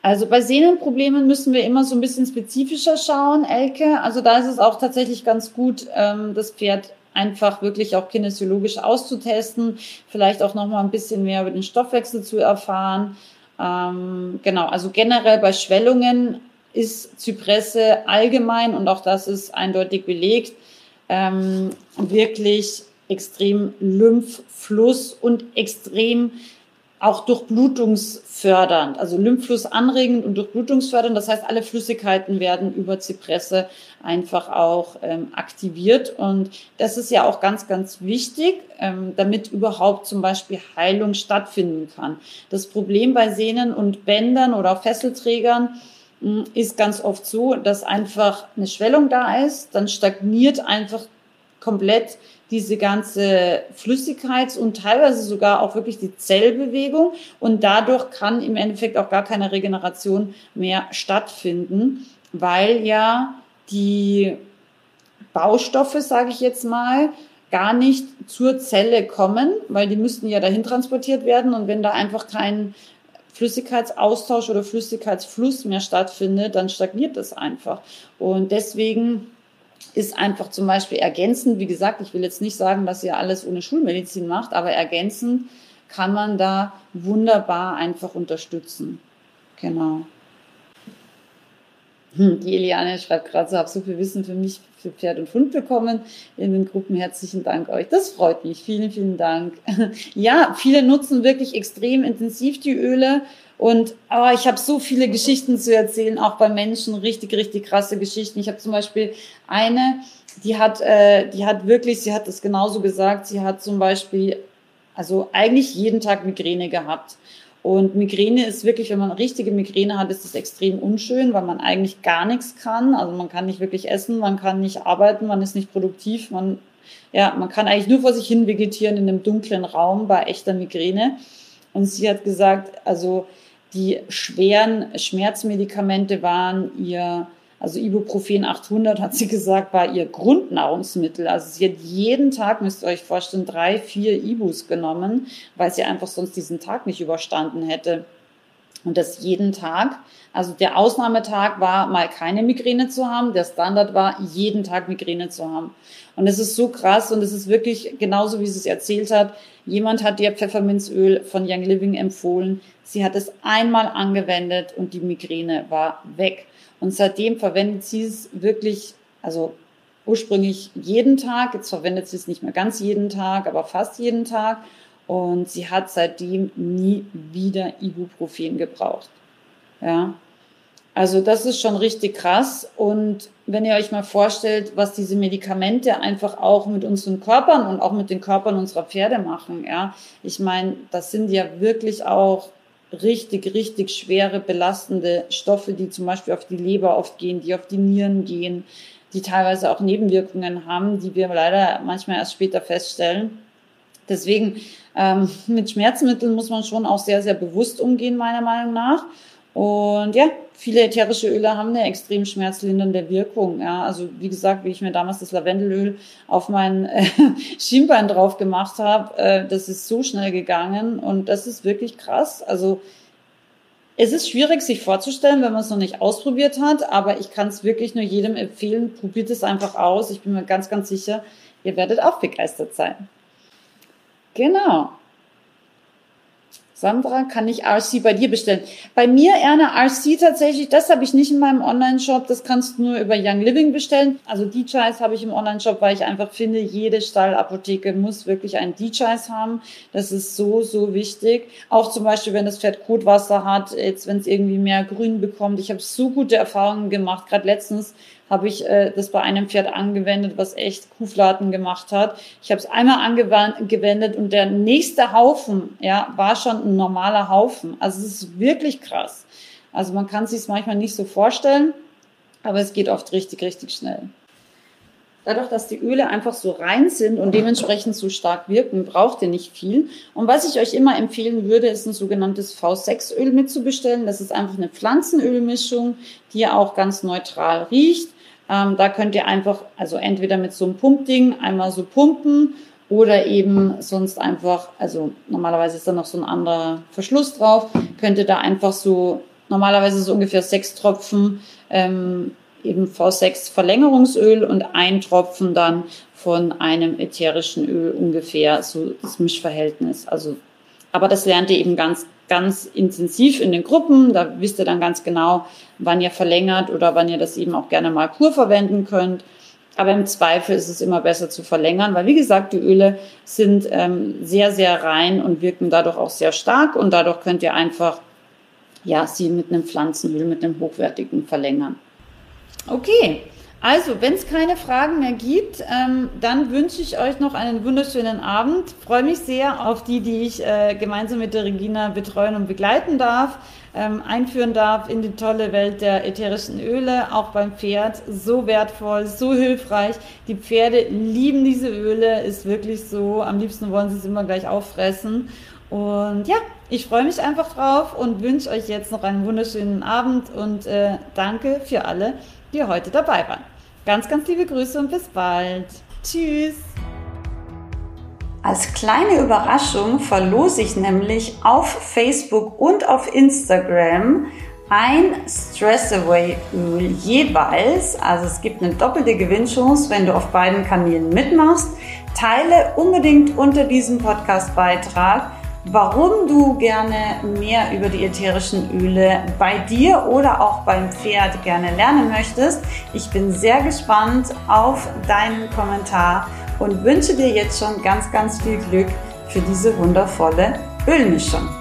Also bei Sehnenproblemen müssen wir immer so ein bisschen spezifischer schauen, Elke. Also da ist es auch tatsächlich ganz gut, ähm, das Pferd einfach wirklich auch kinesiologisch auszutesten, vielleicht auch noch mal ein bisschen mehr über den Stoffwechsel zu erfahren. Ähm, genau, also generell bei Schwellungen ist Zypresse allgemein, und auch das ist eindeutig belegt, ähm, wirklich extrem Lymphfluss und extrem auch durchblutungsfördernd, also Lymphfluss anregend und durchblutungsfördernd. Das heißt, alle Flüssigkeiten werden über Zypresse einfach auch ähm, aktiviert. Und das ist ja auch ganz, ganz wichtig, ähm, damit überhaupt zum Beispiel Heilung stattfinden kann. Das Problem bei Sehnen und Bändern oder Fesselträgern ist ganz oft so, dass einfach eine Schwellung da ist, dann stagniert einfach komplett diese ganze Flüssigkeits- und teilweise sogar auch wirklich die Zellbewegung. Und dadurch kann im Endeffekt auch gar keine Regeneration mehr stattfinden, weil ja die Baustoffe, sage ich jetzt mal, gar nicht zur Zelle kommen, weil die müssten ja dahin transportiert werden. Und wenn da einfach kein Flüssigkeitsaustausch oder Flüssigkeitsfluss mehr stattfindet, dann stagniert das einfach. Und deswegen ist einfach zum Beispiel ergänzend, wie gesagt, ich will jetzt nicht sagen, dass ihr alles ohne Schulmedizin macht, aber ergänzend kann man da wunderbar einfach unterstützen. Genau. Die Eliane schreibt gerade so, habe so viel Wissen für mich, für Pferd und Hund bekommen in den Gruppen. Herzlichen Dank euch. Das freut mich. Vielen, vielen Dank. Ja, viele nutzen wirklich extrem intensiv die Öle. Und aber ich habe so viele Geschichten zu erzählen, auch bei Menschen, richtig, richtig krasse Geschichten. Ich habe zum Beispiel eine, die hat, äh, die hat wirklich, sie hat das genauso gesagt, sie hat zum Beispiel, also eigentlich jeden Tag Migräne gehabt. Und Migräne ist wirklich, wenn man richtige Migräne hat, ist das extrem unschön, weil man eigentlich gar nichts kann. Also man kann nicht wirklich essen, man kann nicht arbeiten, man ist nicht produktiv, man, ja, man kann eigentlich nur vor sich hin vegetieren in einem dunklen Raum bei echter Migräne. Und sie hat gesagt, also die schweren Schmerzmedikamente waren ihr, also Ibuprofen 800 hat sie gesagt, war ihr Grundnahrungsmittel. Also sie hat jeden Tag, müsst ihr euch vorstellen, drei, vier Ibus genommen, weil sie einfach sonst diesen Tag nicht überstanden hätte. Und das jeden Tag. Also der Ausnahmetag war mal keine Migräne zu haben. Der Standard war, jeden Tag Migräne zu haben. Und es ist so krass und es ist wirklich genauso, wie sie es erzählt hat. Jemand hat ihr Pfefferminzöl von Young Living empfohlen. Sie hat es einmal angewendet und die Migräne war weg. Und seitdem verwendet sie es wirklich, also ursprünglich jeden Tag. Jetzt verwendet sie es nicht mehr ganz jeden Tag, aber fast jeden Tag. Und sie hat seitdem nie wieder Ibuprofen gebraucht. Ja. Also das ist schon richtig krass. Und wenn ihr euch mal vorstellt, was diese Medikamente einfach auch mit unseren Körpern und auch mit den Körpern unserer Pferde machen, ja. Ich meine, das sind ja wirklich auch richtig, richtig schwere, belastende Stoffe, die zum Beispiel auf die Leber oft gehen, die auf die Nieren gehen, die teilweise auch Nebenwirkungen haben, die wir leider manchmal erst später feststellen. Deswegen ähm, mit Schmerzmitteln muss man schon auch sehr, sehr bewusst umgehen, meiner Meinung nach. Und ja, viele ätherische Öle haben eine extrem schmerzlindernde Wirkung. Ja, also wie gesagt, wie ich mir damals das Lavendelöl auf mein äh, Schienbein drauf gemacht habe, äh, das ist so schnell gegangen und das ist wirklich krass. Also es ist schwierig, sich vorzustellen, wenn man es noch nicht ausprobiert hat, aber ich kann es wirklich nur jedem empfehlen. Probiert es einfach aus. Ich bin mir ganz, ganz sicher, ihr werdet auch begeistert sein. Genau. Sandra, kann ich RC bei dir bestellen? Bei mir, Erna, RC tatsächlich, das habe ich nicht in meinem Online-Shop. Das kannst du nur über Young Living bestellen. Also D-Chais habe ich im Online-Shop, weil ich einfach finde, jede Stallapotheke muss wirklich einen D-Chais haben. Das ist so, so wichtig. Auch zum Beispiel, wenn das Pferd Kotwasser hat, jetzt wenn es irgendwie mehr Grün bekommt. Ich habe so gute Erfahrungen gemacht. Gerade letztens habe ich äh, das bei einem Pferd angewendet, was echt Kuhfladen gemacht hat. Ich habe es einmal angewendet und der nächste Haufen, ja, war schon ein normaler Haufen. Also es ist wirklich krass. Also man kann sich manchmal nicht so vorstellen, aber es geht oft richtig, richtig schnell. Dadurch, dass die Öle einfach so rein sind und dementsprechend so stark wirken, braucht ihr nicht viel. Und was ich euch immer empfehlen würde, ist ein sogenanntes V6-Öl mitzubestellen. Das ist einfach eine Pflanzenölmischung, die auch ganz neutral riecht. Ähm, da könnt ihr einfach, also entweder mit so einem Pumpding einmal so pumpen oder eben sonst einfach, also normalerweise ist da noch so ein anderer Verschluss drauf, könnt ihr da einfach so, normalerweise so ungefähr sechs Tropfen ähm, eben V6 Verlängerungsöl und ein Tropfen dann von einem ätherischen Öl ungefähr, so das Mischverhältnis. Also, aber das lernt ihr eben ganz ganz intensiv in den Gruppen. Da wisst ihr dann ganz genau, wann ihr verlängert oder wann ihr das eben auch gerne mal pur verwenden könnt. Aber im Zweifel ist es immer besser zu verlängern, weil wie gesagt, die Öle sind ähm, sehr, sehr rein und wirken dadurch auch sehr stark und dadurch könnt ihr einfach ja, sie mit einem Pflanzenöl, mit einem hochwertigen verlängern. Okay, also, wenn es keine Fragen mehr gibt, ähm, dann wünsche ich euch noch einen wunderschönen Abend. Freue mich sehr auf die, die ich äh, gemeinsam mit der Regina betreuen und begleiten darf, ähm, einführen darf in die tolle Welt der ätherischen Öle, auch beim Pferd. So wertvoll, so hilfreich. Die Pferde lieben diese Öle, ist wirklich so. Am liebsten wollen sie es immer gleich auffressen. Und ja, ich freue mich einfach drauf und wünsche euch jetzt noch einen wunderschönen Abend und äh, danke für alle die heute dabei waren. Ganz, ganz liebe Grüße und bis bald. Tschüss. Als kleine Überraschung verlose ich nämlich auf Facebook und auf Instagram ein Stress Away Öl jeweils. Also es gibt eine doppelte Gewinnchance, wenn du auf beiden Kanälen mitmachst. Teile unbedingt unter diesem Podcast-Beitrag warum du gerne mehr über die ätherischen Öle bei dir oder auch beim Pferd gerne lernen möchtest. Ich bin sehr gespannt auf deinen Kommentar und wünsche dir jetzt schon ganz, ganz viel Glück für diese wundervolle Ölmischung.